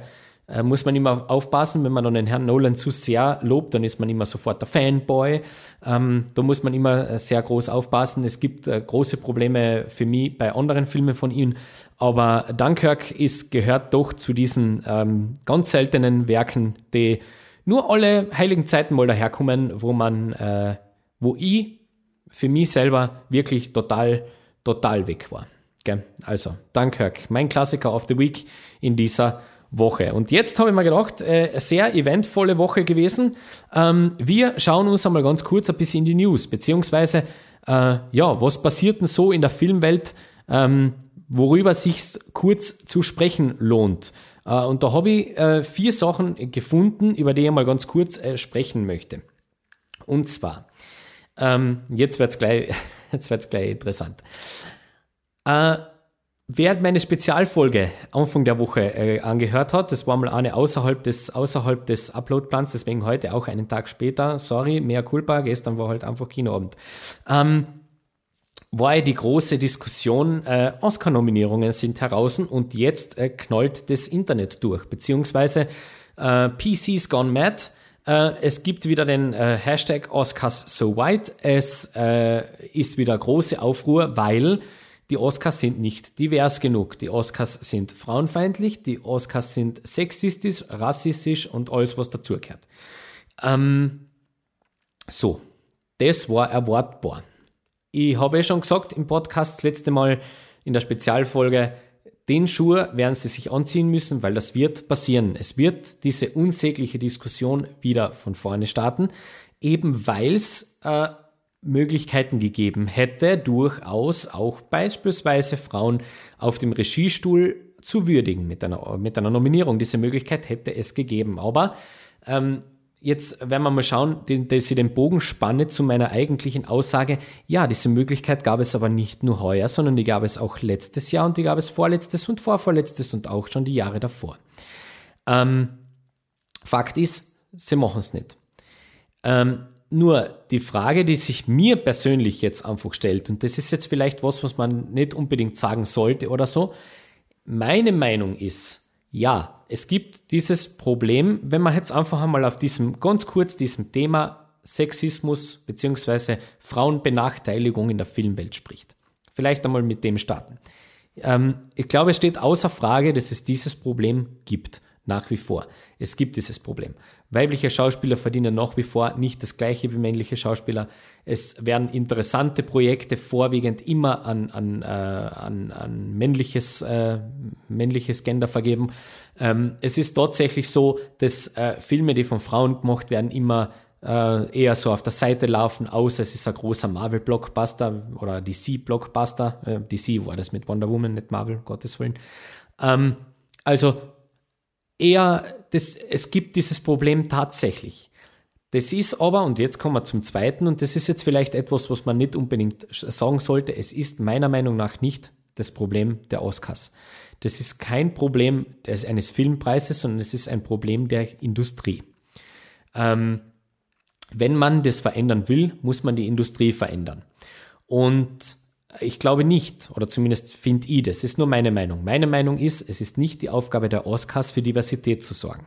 Äh, muss man immer aufpassen, wenn man dann den Herrn Nolan zu sehr lobt, dann ist man immer sofort der Fanboy. Ähm, da muss man immer äh, sehr groß aufpassen. Es gibt äh, große Probleme für mich bei anderen Filmen von ihm, aber Dunkirk ist, gehört doch zu diesen ähm, ganz seltenen Werken, die nur alle heiligen Zeiten mal daherkommen, wo man, äh, wo ich für mich selber wirklich total, total weg war. Okay? Also, Dunkirk, mein Klassiker of the Week in dieser Woche. Und jetzt habe ich mir gedacht, äh, sehr eventvolle Woche gewesen. Ähm, wir schauen uns einmal ganz kurz ein bisschen in die News, beziehungsweise, äh, ja, was passiert denn so in der Filmwelt, ähm, worüber sich kurz zu sprechen lohnt. Äh, und da habe ich äh, vier Sachen gefunden, über die ich mal ganz kurz äh, sprechen möchte. Und zwar, ähm, jetzt wird es gleich, gleich interessant. Äh, Wer meine Spezialfolge Anfang der Woche äh, angehört hat, das war mal eine außerhalb des, außerhalb des Uploadplans, deswegen heute auch einen Tag später. Sorry, mehr Culpa, gestern war halt einfach Kinoabend. Ähm, war die große Diskussion, äh, Oscar-Nominierungen sind heraus und jetzt äh, knallt das Internet durch, beziehungsweise äh, PC's gone mad. Äh, es gibt wieder den äh, Hashtag Oscars so white. Es äh, ist wieder große Aufruhr, weil die Oscars sind nicht divers genug. Die Oscars sind frauenfeindlich, die Oscars sind sexistisch, rassistisch und alles, was dazugehört. Ähm, so, das war erwartbar. Ich habe ja schon gesagt im Podcast das letzte Mal in der Spezialfolge, den Schuh werden sie sich anziehen müssen, weil das wird passieren. Es wird diese unsägliche Diskussion wieder von vorne starten, eben weil es äh, Möglichkeiten gegeben hätte, durchaus auch beispielsweise Frauen auf dem Regiestuhl zu würdigen mit einer, mit einer Nominierung. Diese Möglichkeit hätte es gegeben. Aber ähm, jetzt werden wir mal schauen, dass ich den Bogen spanne zu meiner eigentlichen Aussage. Ja, diese Möglichkeit gab es aber nicht nur heuer, sondern die gab es auch letztes Jahr und die gab es vorletztes und vorvorletztes und auch schon die Jahre davor. Ähm, Fakt ist, sie machen es nicht. Ähm, nur die Frage, die sich mir persönlich jetzt einfach stellt, und das ist jetzt vielleicht was, was man nicht unbedingt sagen sollte oder so, meine Meinung ist, ja, es gibt dieses Problem, wenn man jetzt einfach einmal auf diesem, ganz kurz diesem Thema Sexismus bzw. Frauenbenachteiligung in der Filmwelt spricht. Vielleicht einmal mit dem starten. Ähm, ich glaube, es steht außer Frage, dass es dieses Problem gibt, nach wie vor. Es gibt dieses Problem. Weibliche Schauspieler verdienen nach wie vor nicht das gleiche wie männliche Schauspieler. Es werden interessante Projekte vorwiegend immer an, an, äh, an, an männliches, äh, männliches Gender vergeben. Ähm, es ist tatsächlich so, dass äh, Filme, die von Frauen gemacht werden, immer äh, eher so auf der Seite laufen, außer es ist ein großer Marvel-Blockbuster oder DC-Blockbuster. Äh, DC war das mit Wonder Woman, nicht Marvel, Gottes Willen. Ähm, also eher, das, es gibt dieses Problem tatsächlich. Das ist aber, und jetzt kommen wir zum zweiten, und das ist jetzt vielleicht etwas, was man nicht unbedingt sagen sollte, es ist meiner Meinung nach nicht das Problem der Oscars. Das ist kein Problem eines Filmpreises, sondern es ist ein Problem der Industrie. Ähm, wenn man das verändern will, muss man die Industrie verändern. Und ich glaube nicht, oder zumindest finde ich das, ist nur meine Meinung. Meine Meinung ist, es ist nicht die Aufgabe der Oscars für Diversität zu sorgen.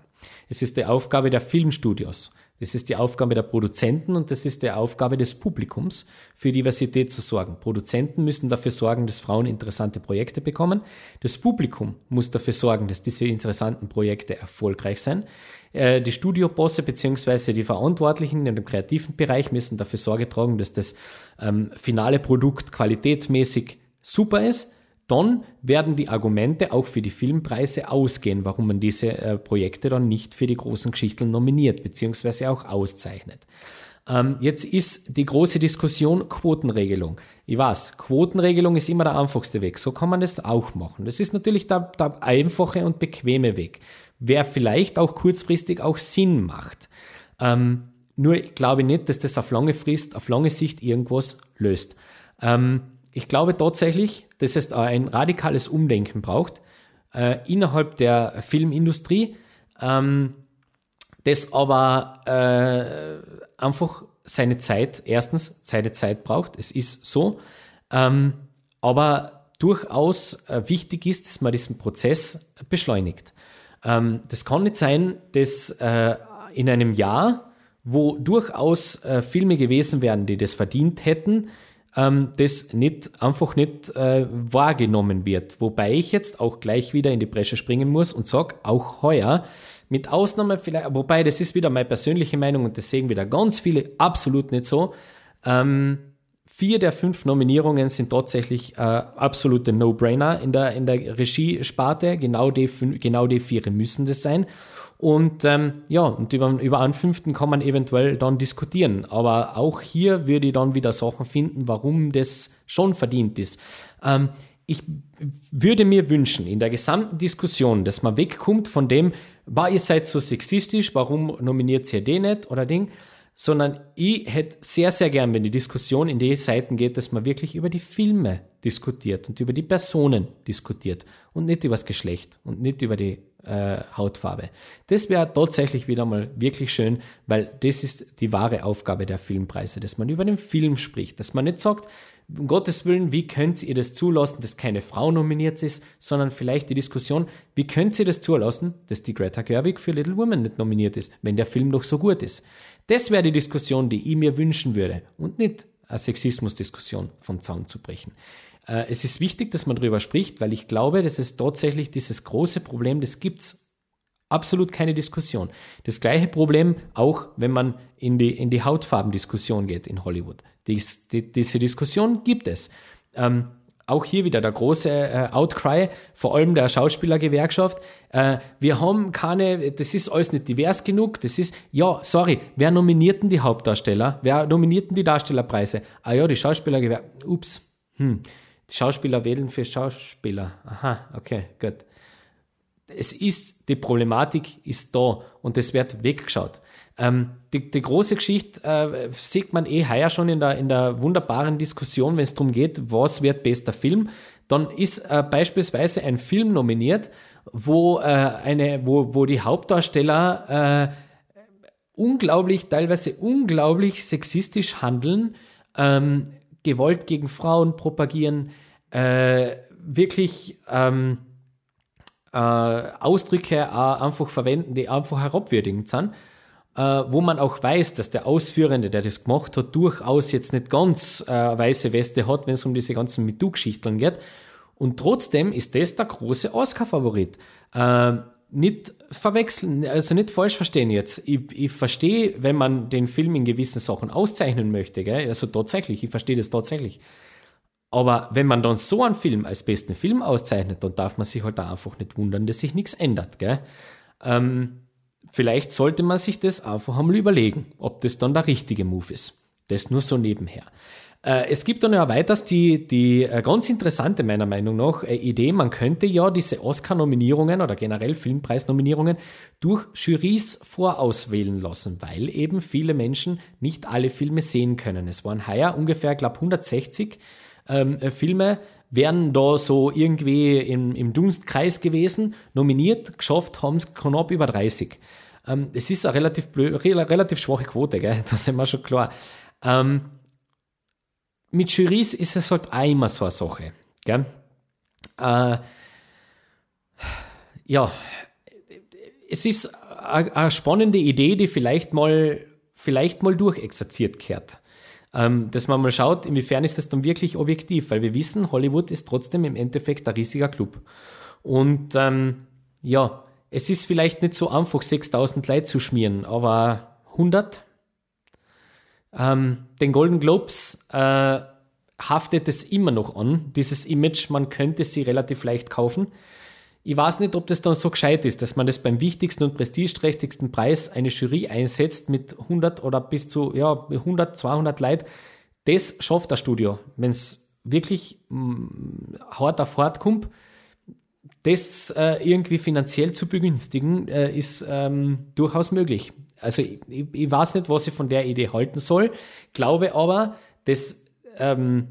Es ist die Aufgabe der Filmstudios, das ist die Aufgabe der Produzenten und das ist die Aufgabe des Publikums, für Diversität zu sorgen. Produzenten müssen dafür sorgen, dass Frauen interessante Projekte bekommen. Das Publikum muss dafür sorgen, dass diese interessanten Projekte erfolgreich sind. Äh, die Studiobosse bzw. die Verantwortlichen in dem kreativen Bereich müssen dafür Sorge tragen, dass das ähm, finale Produkt qualitätsmäßig super ist dann werden die Argumente auch für die Filmpreise ausgehen, warum man diese äh, Projekte dann nicht für die großen Geschichten nominiert bzw. auch auszeichnet. Ähm, jetzt ist die große Diskussion Quotenregelung. Ich weiß, Quotenregelung ist immer der einfachste Weg. So kann man das auch machen. Das ist natürlich der, der einfache und bequeme Weg, wer vielleicht auch kurzfristig auch Sinn macht. Ähm, nur ich glaube nicht, dass das auf lange Frist, auf lange Sicht irgendwas löst. Ähm, ich glaube tatsächlich, dass es ein radikales Umdenken braucht äh, innerhalb der Filmindustrie, ähm, das aber äh, einfach seine Zeit, erstens seine Zeit braucht, es ist so, ähm, aber durchaus äh, wichtig ist, dass man diesen Prozess beschleunigt. Ähm, das kann nicht sein, dass äh, in einem Jahr, wo durchaus äh, Filme gewesen wären, die das verdient hätten, ähm, das nicht, einfach nicht äh, wahrgenommen wird. Wobei ich jetzt auch gleich wieder in die Bresche springen muss und sage, auch heuer, mit Ausnahme vielleicht, wobei das ist wieder meine persönliche Meinung und das sehen wieder ganz viele absolut nicht so. Ähm, vier der fünf Nominierungen sind tatsächlich äh, absolute No-Brainer in der, in der Regiesparte. Genau die, genau die vier müssen das sein. Und ähm, ja, und über, über einen fünften kann man eventuell dann diskutieren. Aber auch hier würde ich dann wieder Sachen finden, warum das schon verdient ist. Ähm, ich würde mir wünschen, in der gesamten Diskussion, dass man wegkommt von dem, war ihr seid so sexistisch, warum nominiert ihr den nicht oder Ding, sondern ich hätte sehr, sehr gern, wenn die Diskussion in die Seiten geht, dass man wirklich über die Filme diskutiert und über die Personen diskutiert und nicht über das Geschlecht und nicht über die äh, Hautfarbe. Das wäre tatsächlich wieder mal wirklich schön, weil das ist die wahre Aufgabe der Filmpreise, dass man über den Film spricht, dass man nicht sagt, um Gottes Willen, wie könnt ihr das zulassen, dass keine Frau nominiert ist, sondern vielleicht die Diskussion, wie könnt ihr das zulassen, dass die Greta Gerwig für Little Women nicht nominiert ist, wenn der Film doch so gut ist. Das wäre die Diskussion, die ich mir wünschen würde und nicht eine Sexismusdiskussion vom Zaun zu brechen. Äh, es ist wichtig, dass man darüber spricht, weil ich glaube, dass es tatsächlich dieses große Problem, das gibt es absolut keine Diskussion. Das gleiche Problem auch, wenn man in die, in die Hautfarbendiskussion geht in Hollywood. Dies, die, diese Diskussion gibt es. Ähm, auch hier wieder der große äh, Outcry, vor allem der Schauspielergewerkschaft. Äh, wir haben keine, das ist alles nicht divers genug. Das ist, ja, sorry, wer nominierten die Hauptdarsteller? Wer nominierten die Darstellerpreise? Ah ja, die Schauspielergewerkschaft. Ups. Hm. Die Schauspieler wählen für Schauspieler. Aha, okay, gut. Es ist, die Problematik ist da und es wird weggeschaut. Ähm, die, die, große Geschichte äh, sieht man eh heuer schon in der, in der wunderbaren Diskussion, wenn es darum geht, was wird bester Film. Dann ist äh, beispielsweise ein Film nominiert, wo, äh, eine, wo, wo die Hauptdarsteller äh, unglaublich, teilweise unglaublich sexistisch handeln, ähm, Gewalt gegen Frauen propagieren, äh, wirklich ähm, äh, Ausdrücke einfach verwenden, die einfach herabwürdigend sind äh, wo man auch weiß, dass der Ausführende, der das gemacht hat, durchaus jetzt nicht ganz äh, weiße Weste hat, wenn es um diese ganzen MeToo-Geschichten geht. Und trotzdem ist das der große Oscar-Favorit. Äh, nicht verwechseln, also nicht falsch verstehen jetzt. Ich, ich verstehe, wenn man den Film in gewissen Sachen auszeichnen möchte, gell? also tatsächlich, ich verstehe das tatsächlich. Aber wenn man dann so einen Film als besten Film auszeichnet, dann darf man sich halt einfach nicht wundern, dass sich nichts ändert. Gell? Ähm, vielleicht sollte man sich das einfach einmal überlegen, ob das dann der richtige Move ist. Das nur so nebenher. Äh, es gibt dann ja weiters die, die äh, ganz interessante, meiner Meinung nach, äh, Idee, man könnte ja diese Oscar-Nominierungen oder generell Filmpreis-Nominierungen durch Jurys vorauswählen lassen, weil eben viele Menschen nicht alle Filme sehen können. Es waren heuer ungefähr, glaube 160 ähm, Filme, wären da so irgendwie im, im Dunstkreis gewesen. Nominiert, geschafft haben es knapp über 30. Ähm, es ist eine relativ, blöd, relativ schwache Quote, gell? da sind wir schon klar. Ähm, mit Jurys ist es halt auch immer so eine Sache. Gell? Äh, ja, es ist eine spannende Idee, die vielleicht mal, vielleicht mal durchexerziert kehrt ähm, dass man mal schaut, inwiefern ist das dann wirklich objektiv, weil wir wissen, Hollywood ist trotzdem im Endeffekt ein riesiger Club. Und ähm, ja, es ist vielleicht nicht so einfach, 6000 Leute zu schmieren, aber 100? Ähm, den Golden Globes äh, haftet es immer noch an, dieses Image, man könnte sie relativ leicht kaufen. Ich weiß nicht, ob das dann so gescheit ist, dass man das beim wichtigsten und prestigeträchtigsten Preis eine Jury einsetzt mit 100 oder bis zu ja, 100, 200 Leuten. Das schafft das Studio. Wenn es wirklich mh, mm, hart auf hart kommt, das äh, irgendwie finanziell zu begünstigen, äh, ist ähm, durchaus möglich. Also ich, ich, weiß nicht, was ich von der Idee halten soll, glaube aber, dass ähm,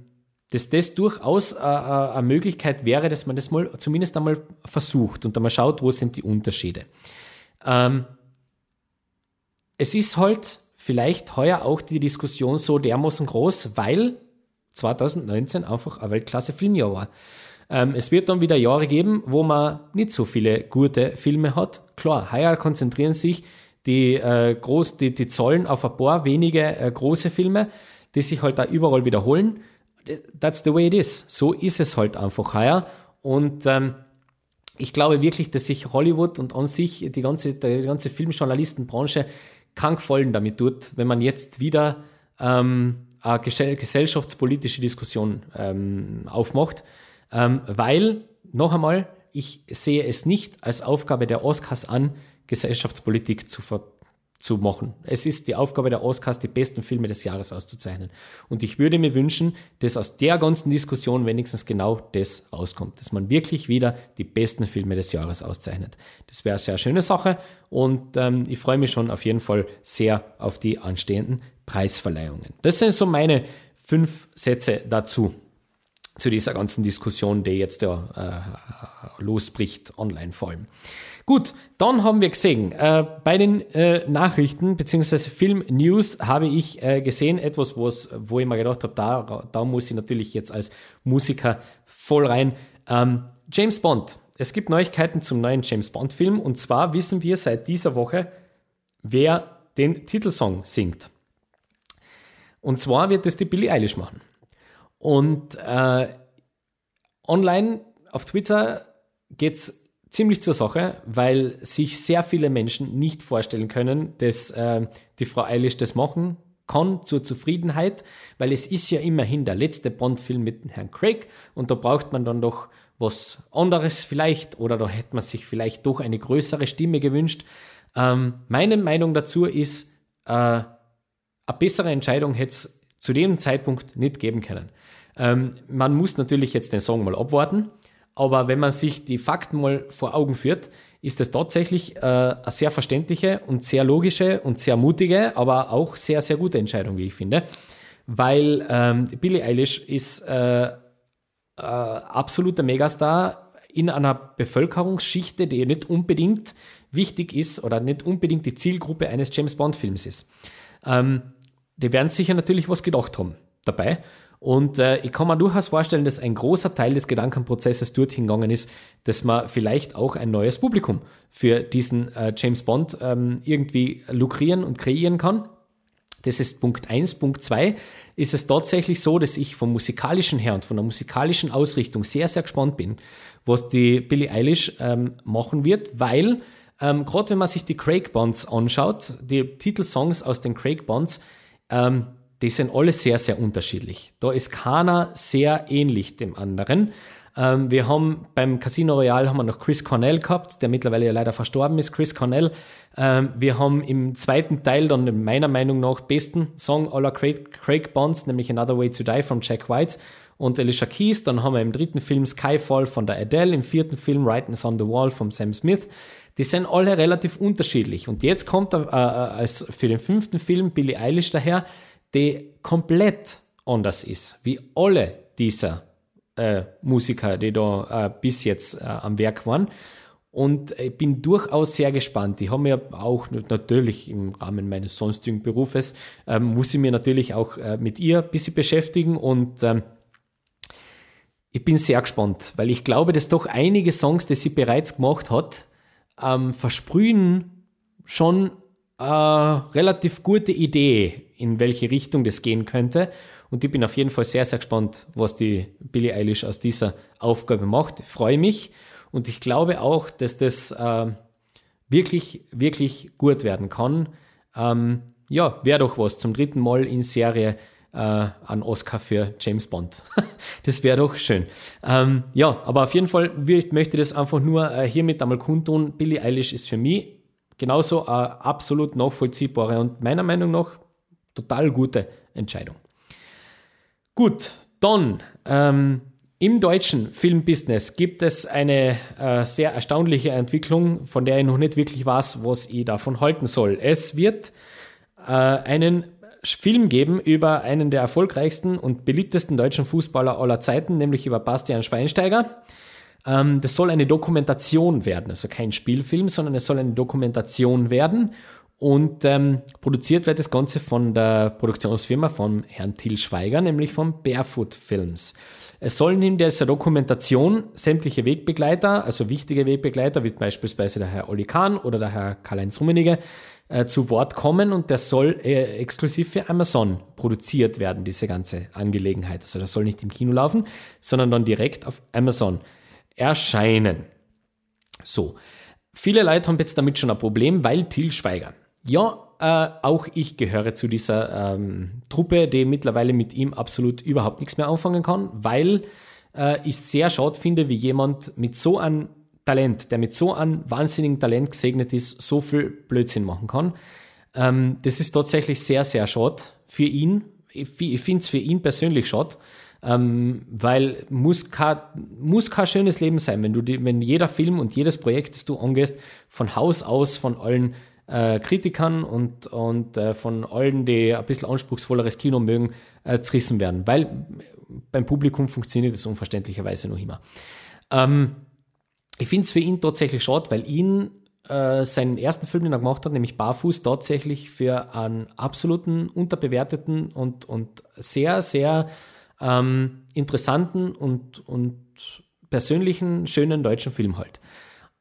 dass das durchaus äh, äh, eine Möglichkeit wäre, dass man das mal zumindest einmal versucht und einmal schaut, wo sind die Unterschiede. Ähm, es ist halt vielleicht heuer auch die Diskussion so dermaßen groß, weil 2019 einfach ein Weltklasse-Filmjahr war. Ähm, es wird dann wieder Jahre geben, wo man nicht so viele gute Filme hat. Klar, heuer konzentrieren sich die, äh, groß, die, die Zollen auf ein paar wenige äh, große Filme, die sich halt da überall wiederholen that's the way it is. So ist es halt einfach heuer. Und ähm, ich glaube wirklich, dass sich Hollywood und an sich die ganze, die ganze Filmjournalistenbranche Gefallen damit tut, wenn man jetzt wieder ähm, eine gesellschaftspolitische Diskussion ähm, aufmacht. Ähm, weil, noch einmal, ich sehe es nicht als Aufgabe der Oscars an, Gesellschaftspolitik zu, ver zu machen. Es ist die Aufgabe der Oscars, die besten Filme des Jahres auszuzeichnen. Und ich würde mir wünschen, dass aus der ganzen Diskussion wenigstens genau das rauskommt, dass man wirklich wieder die besten Filme des Jahres auszeichnet. Das wäre eine sehr schöne Sache und ähm, ich freue mich schon auf jeden Fall sehr auf die anstehenden Preisverleihungen. Das sind so meine fünf Sätze dazu zu dieser ganzen Diskussion, die jetzt ja äh, losbricht, online vor allem. Gut, dann haben wir gesehen, äh, bei den äh, Nachrichten bzw. Film-News habe ich äh, gesehen, etwas, was, wo ich mir gedacht habe, da, da muss ich natürlich jetzt als Musiker voll rein. Ähm, James Bond. Es gibt Neuigkeiten zum neuen James Bond-Film und zwar wissen wir seit dieser Woche, wer den Titelsong singt. Und zwar wird es die Billie Eilish machen. Und äh, online auf Twitter geht es ziemlich zur Sache, weil sich sehr viele Menschen nicht vorstellen können, dass äh, die Frau Eilish das machen kann zur Zufriedenheit, weil es ist ja immerhin der letzte Bond-Film mit Herrn Craig und da braucht man dann doch was anderes vielleicht oder da hätte man sich vielleicht doch eine größere Stimme gewünscht. Ähm, meine Meinung dazu ist, äh, eine bessere Entscheidung hätte es zu dem Zeitpunkt nicht geben können. Ähm, man muss natürlich jetzt den Song mal abwarten, aber wenn man sich die Fakten mal vor Augen führt, ist es tatsächlich äh, eine sehr verständliche und sehr logische und sehr mutige, aber auch sehr, sehr gute Entscheidung, wie ich finde. Weil ähm, Billie Eilish ist äh, äh, absoluter Megastar in einer Bevölkerungsschichte, die nicht unbedingt wichtig ist oder nicht unbedingt die Zielgruppe eines James Bond-Films ist. Ähm, die werden sicher natürlich was gedacht haben dabei. Und äh, ich kann mir durchaus vorstellen, dass ein großer Teil des Gedankenprozesses dorthin gegangen ist, dass man vielleicht auch ein neues Publikum für diesen äh, James Bond ähm, irgendwie lukrieren und kreieren kann. Das ist Punkt eins. Punkt zwei ist es tatsächlich so, dass ich vom musikalischen her und von der musikalischen Ausrichtung sehr, sehr gespannt bin, was die Billie Eilish ähm, machen wird, weil ähm, gerade wenn man sich die Craig Bonds anschaut, die Titelsongs aus den Craig Bonds, ähm, die sind alle sehr, sehr unterschiedlich. Da ist keiner sehr ähnlich dem anderen. Ähm, wir haben beim Casino Royale haben wir noch Chris Cornell gehabt, der mittlerweile ja leider verstorben ist. Chris Cornell. Ähm, wir haben im zweiten Teil dann den meiner Meinung nach besten Song aller Craig, Craig Bonds, nämlich Another Way to Die von Jack White und Alicia Keys. Dann haben wir im dritten Film Skyfall von der Adele, im vierten Film Writings on the Wall von Sam Smith. Die sind alle relativ unterschiedlich. Und jetzt kommt äh, äh als für den fünften Film Billie Eilish daher, die komplett anders ist, wie alle dieser äh, Musiker, die da äh, bis jetzt äh, am Werk waren. Und ich bin durchaus sehr gespannt. Ich habe mir auch natürlich im Rahmen meines sonstigen Berufes, ähm, muss ich mir natürlich auch äh, mit ihr ein bisschen beschäftigen und ähm, ich bin sehr gespannt, weil ich glaube, dass doch einige Songs, die sie bereits gemacht hat, ähm, versprühen schon eine relativ gute Idee in welche Richtung das gehen könnte. Und ich bin auf jeden Fall sehr, sehr gespannt, was die Billie Eilish aus dieser Aufgabe macht. Ich freue mich und ich glaube auch, dass das äh, wirklich, wirklich gut werden kann. Ähm, ja, wäre doch was zum dritten Mal in Serie äh, an Oscar für James Bond. das wäre doch schön. Ähm, ja, aber auf jeden Fall ich möchte das einfach nur äh, hiermit einmal kundtun. Billie Eilish ist für mich genauso eine absolut nachvollziehbare und meiner Meinung nach total gute Entscheidung. Gut, dann ähm, im deutschen Filmbusiness gibt es eine äh, sehr erstaunliche Entwicklung, von der ich noch nicht wirklich weiß, was ich davon halten soll. Es wird äh, einen Film geben über einen der erfolgreichsten und beliebtesten deutschen Fußballer aller Zeiten, nämlich über Bastian Schweinsteiger. Ähm, das soll eine Dokumentation werden, also kein Spielfilm, sondern es soll eine Dokumentation werden. Und ähm, produziert wird das Ganze von der Produktionsfirma von Herrn Till Schweiger, nämlich von Barefoot Films. Es sollen in dieser Dokumentation sämtliche Wegbegleiter, also wichtige Wegbegleiter, wie beispielsweise der Herr Olli Kahn oder der Herr Karl-Heinz Rummenigge, äh, zu Wort kommen und das soll äh, exklusiv für Amazon produziert werden, diese ganze Angelegenheit. Also das soll nicht im Kino laufen, sondern dann direkt auf Amazon erscheinen. So. Viele Leute haben jetzt damit schon ein Problem, weil Till Schweiger ja, äh, auch ich gehöre zu dieser ähm, Truppe, die mittlerweile mit ihm absolut überhaupt nichts mehr anfangen kann, weil äh, ich sehr schade finde, wie jemand mit so einem Talent, der mit so einem wahnsinnigen Talent gesegnet ist, so viel Blödsinn machen kann. Ähm, das ist tatsächlich sehr, sehr schade für ihn. Ich, ich finde es für ihn persönlich schade, ähm, weil muss kein, muss kein schönes Leben sein, wenn du die, wenn jeder Film und jedes Projekt, das du angehst, von Haus aus von allen äh, Kritikern und, und äh, von allen, die ein bisschen anspruchsvolleres Kino mögen, äh, zerrissen werden, weil beim Publikum funktioniert das unverständlicherweise noch immer. Ähm, ich finde es für ihn tatsächlich schade, weil ihn äh, seinen ersten Film, den er gemacht hat, nämlich Barfuß, tatsächlich für einen absoluten, unterbewerteten und, und sehr, sehr ähm, interessanten und, und persönlichen, schönen deutschen Film halt.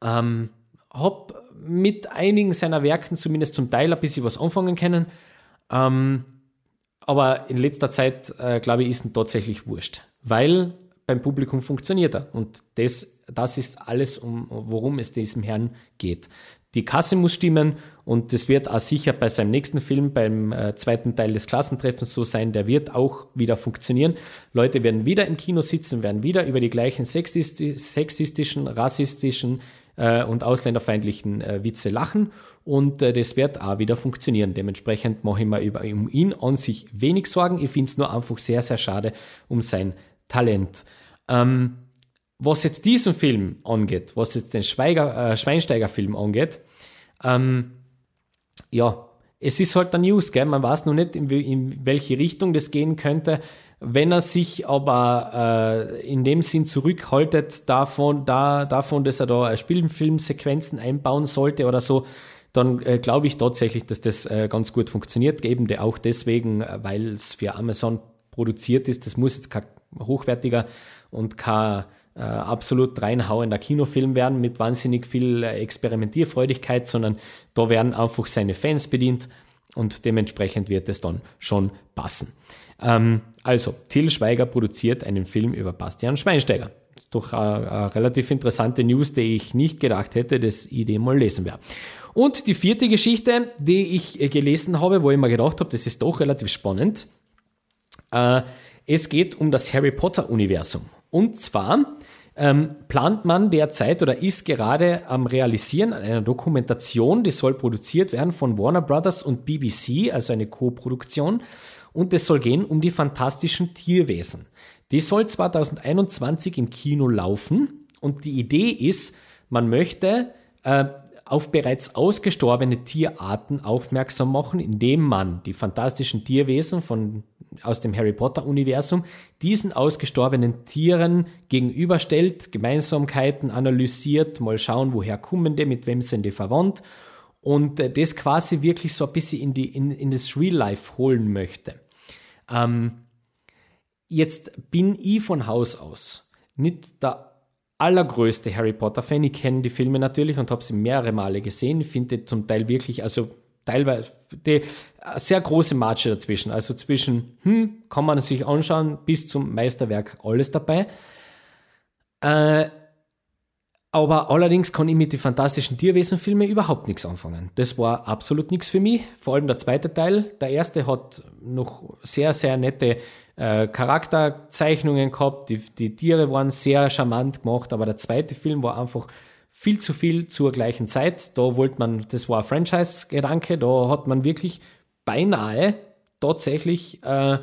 Ähm, hab mit einigen seiner Werken zumindest zum Teil ein bisschen was anfangen können. Ähm, aber in letzter Zeit, äh, glaube ich, ist es tatsächlich wurscht, weil beim Publikum funktioniert er. Und das, das ist alles, um, worum es diesem Herrn geht. Die Kasse muss stimmen und das wird auch sicher bei seinem nächsten Film, beim äh, zweiten Teil des Klassentreffens so sein, der wird auch wieder funktionieren. Leute werden wieder im Kino sitzen, werden wieder über die gleichen sexistischen, rassistischen äh, und ausländerfeindlichen äh, Witze lachen und äh, das wird auch wieder funktionieren. Dementsprechend mache ich mir über um ihn an sich wenig Sorgen. Ich finde es nur einfach sehr, sehr schade um sein Talent. Ähm, was jetzt diesen Film angeht, was jetzt den Schweiger, äh, Schweinsteiger-Film angeht, ähm, ja, es ist halt der News, gell? man weiß noch nicht, in, in, welche Richtung das gehen könnte. Wenn er sich aber äh, in dem Sinn zurückhaltet davon, da, davon, dass er da Spielfilmsequenzen einbauen sollte oder so, dann äh, glaube ich tatsächlich, dass das äh, ganz gut funktioniert. Eben auch deswegen, äh, weil es für Amazon produziert ist. Das muss jetzt kein hochwertiger und kein äh, absolut reinhauender Kinofilm werden mit wahnsinnig viel äh, Experimentierfreudigkeit, sondern da werden einfach seine Fans bedient und dementsprechend wird es dann schon passen. Ähm, also, Till Schweiger produziert einen Film über Bastian Schweinsteiger. Doch eine, eine relativ interessante News, die ich nicht gedacht hätte, dass ich die mal lesen werde. Und die vierte Geschichte, die ich äh, gelesen habe, wo ich mir gedacht habe, das ist doch relativ spannend. Äh, es geht um das Harry Potter-Universum. Und zwar ähm, plant man derzeit oder ist gerade am Realisieren einer Dokumentation, die soll produziert werden von Warner Brothers und BBC, also eine Co-Produktion. Und es soll gehen um die fantastischen Tierwesen. Die soll 2021 im Kino laufen. Und die Idee ist, man möchte äh, auf bereits ausgestorbene Tierarten aufmerksam machen, indem man die fantastischen Tierwesen von, aus dem Harry Potter-Universum diesen ausgestorbenen Tieren gegenüberstellt, Gemeinsamkeiten analysiert, mal schauen, woher kommen die, mit wem sind die verwandt und äh, das quasi wirklich so ein bisschen in, die, in, in das Real Life holen möchte. Ähm, jetzt bin ich von Haus aus nicht der allergrößte Harry Potter-Fan. Ich kenne die Filme natürlich und habe sie mehrere Male gesehen. Ich finde zum Teil wirklich, also teilweise die, sehr große Marge dazwischen. Also zwischen, hm, kann man sich anschauen, bis zum Meisterwerk alles dabei. Äh, aber allerdings kann ich mit den fantastischen Tierwesen-Filmen überhaupt nichts anfangen. Das war absolut nichts für mich. Vor allem der zweite Teil. Der erste hat noch sehr, sehr nette äh, Charakterzeichnungen gehabt, die, die Tiere waren sehr charmant gemacht, aber der zweite Film war einfach viel zu viel zur gleichen Zeit. Da wollte man, das war Franchise-Gedanke, da hat man wirklich beinahe tatsächlich, äh,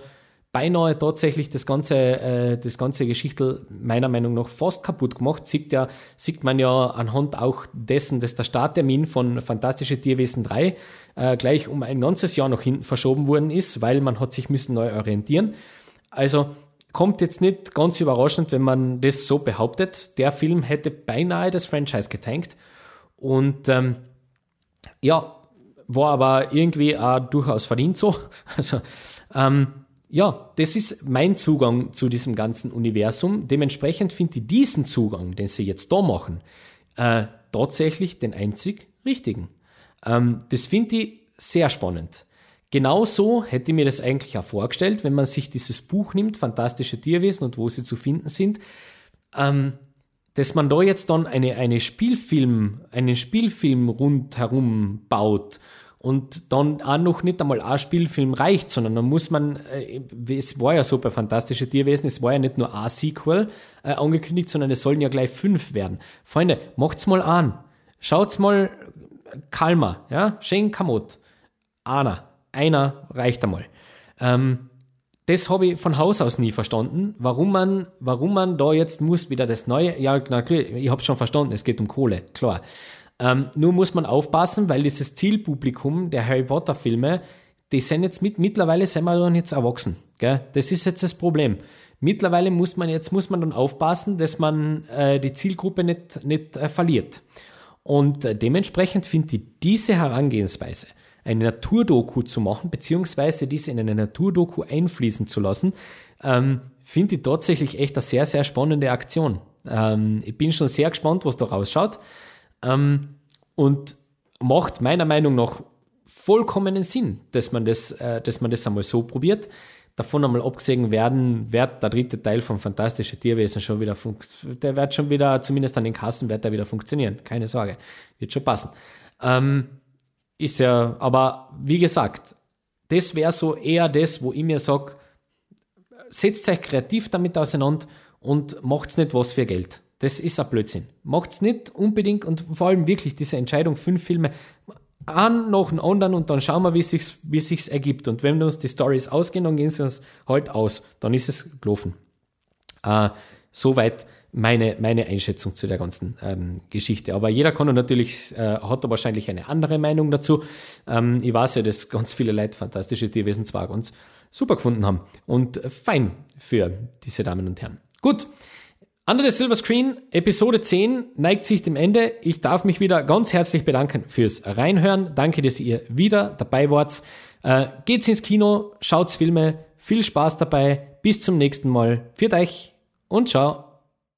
beinahe tatsächlich das ganze, äh, das ganze Geschichtel meiner Meinung nach fast kaputt gemacht. Sieht, ja, sieht man ja anhand auch dessen, dass der Starttermin von Fantastische Tierwesen 3 äh, gleich um ein ganzes Jahr noch hinten verschoben worden ist, weil man hat sich müssen neu orientieren. Also kommt jetzt nicht ganz überraschend, wenn man das so behauptet. Der Film hätte beinahe das Franchise getankt. Und ähm, ja, war aber irgendwie auch durchaus verdient so. Also ähm, ja, das ist mein Zugang zu diesem ganzen Universum. Dementsprechend finde ich diesen Zugang, den sie jetzt da machen, äh, tatsächlich den einzig richtigen. Ähm, das finde ich sehr spannend. Genauso hätte ich mir das eigentlich auch vorgestellt, wenn man sich dieses Buch nimmt, Fantastische Tierwesen und wo sie zu finden sind, ähm, dass man da jetzt dann eine, eine Spielfilm, einen Spielfilm rundherum baut und dann auch noch nicht einmal ein Spielfilm reicht, sondern dann muss man, äh, es war ja so bei Fantastische Tierwesen, es war ja nicht nur ein Sequel äh, angekündigt, sondern es sollen ja gleich fünf werden. Freunde, macht's mal an. Schaut's mal kalmer, ja, schön kamot einer. Einer reicht einmal. Ähm, das habe ich von Haus aus nie verstanden, warum man, warum man da jetzt muss wieder das Neue, ja, na klar, ich habe schon verstanden, es geht um Kohle, klar. Ähm, nur muss man aufpassen, weil dieses Zielpublikum der Harry Potter Filme, die sind jetzt mit, mittlerweile sind wir dann jetzt erwachsen, gell? Das ist jetzt das Problem. Mittlerweile muss man jetzt, muss man dann aufpassen, dass man äh, die Zielgruppe nicht, nicht äh, verliert. Und äh, dementsprechend finde ich diese Herangehensweise, eine Naturdoku zu machen, beziehungsweise diese in eine Naturdoku einfließen zu lassen, ähm, finde ich tatsächlich echt eine sehr, sehr spannende Aktion. Ähm, ich bin schon sehr gespannt, was da rausschaut. Ähm, und macht meiner Meinung nach vollkommenen Sinn, dass man das, äh, dass man das einmal so probiert. Davon einmal abgesehen werden, wird der dritte Teil von Fantastische Tierwesen schon wieder der wird schon wieder, zumindest an den Kassen, wird der wieder funktionieren. Keine Sorge. Wird schon passen. Ähm, ist ja, aber wie gesagt, das wäre so eher das, wo ich mir sage, setzt euch kreativ damit auseinander und macht's nicht was für Geld. Das ist ein Blödsinn. Macht's nicht unbedingt und vor allem wirklich diese Entscheidung, fünf Filme an nach dem anderen und dann schauen wir, wie es sich wie sich's ergibt. Und wenn uns die Stories ausgehen, dann gehen sie uns halt aus. Dann ist es gelaufen. Äh, soweit meine, meine Einschätzung zu der ganzen ähm, Geschichte. Aber jeder kann natürlich, äh, hat da wahrscheinlich eine andere Meinung dazu. Ähm, ich weiß ja, dass ganz viele Leute fantastische Tierwesen zwar ganz super gefunden haben und fein für diese Damen und Herren. Gut. Under the Silver Screen, Episode 10 neigt sich dem Ende. Ich darf mich wieder ganz herzlich bedanken fürs Reinhören. Danke, dass ihr wieder dabei wart. Äh, geht's ins Kino, schaut's Filme, viel Spaß dabei. Bis zum nächsten Mal. Viert euch und ciao.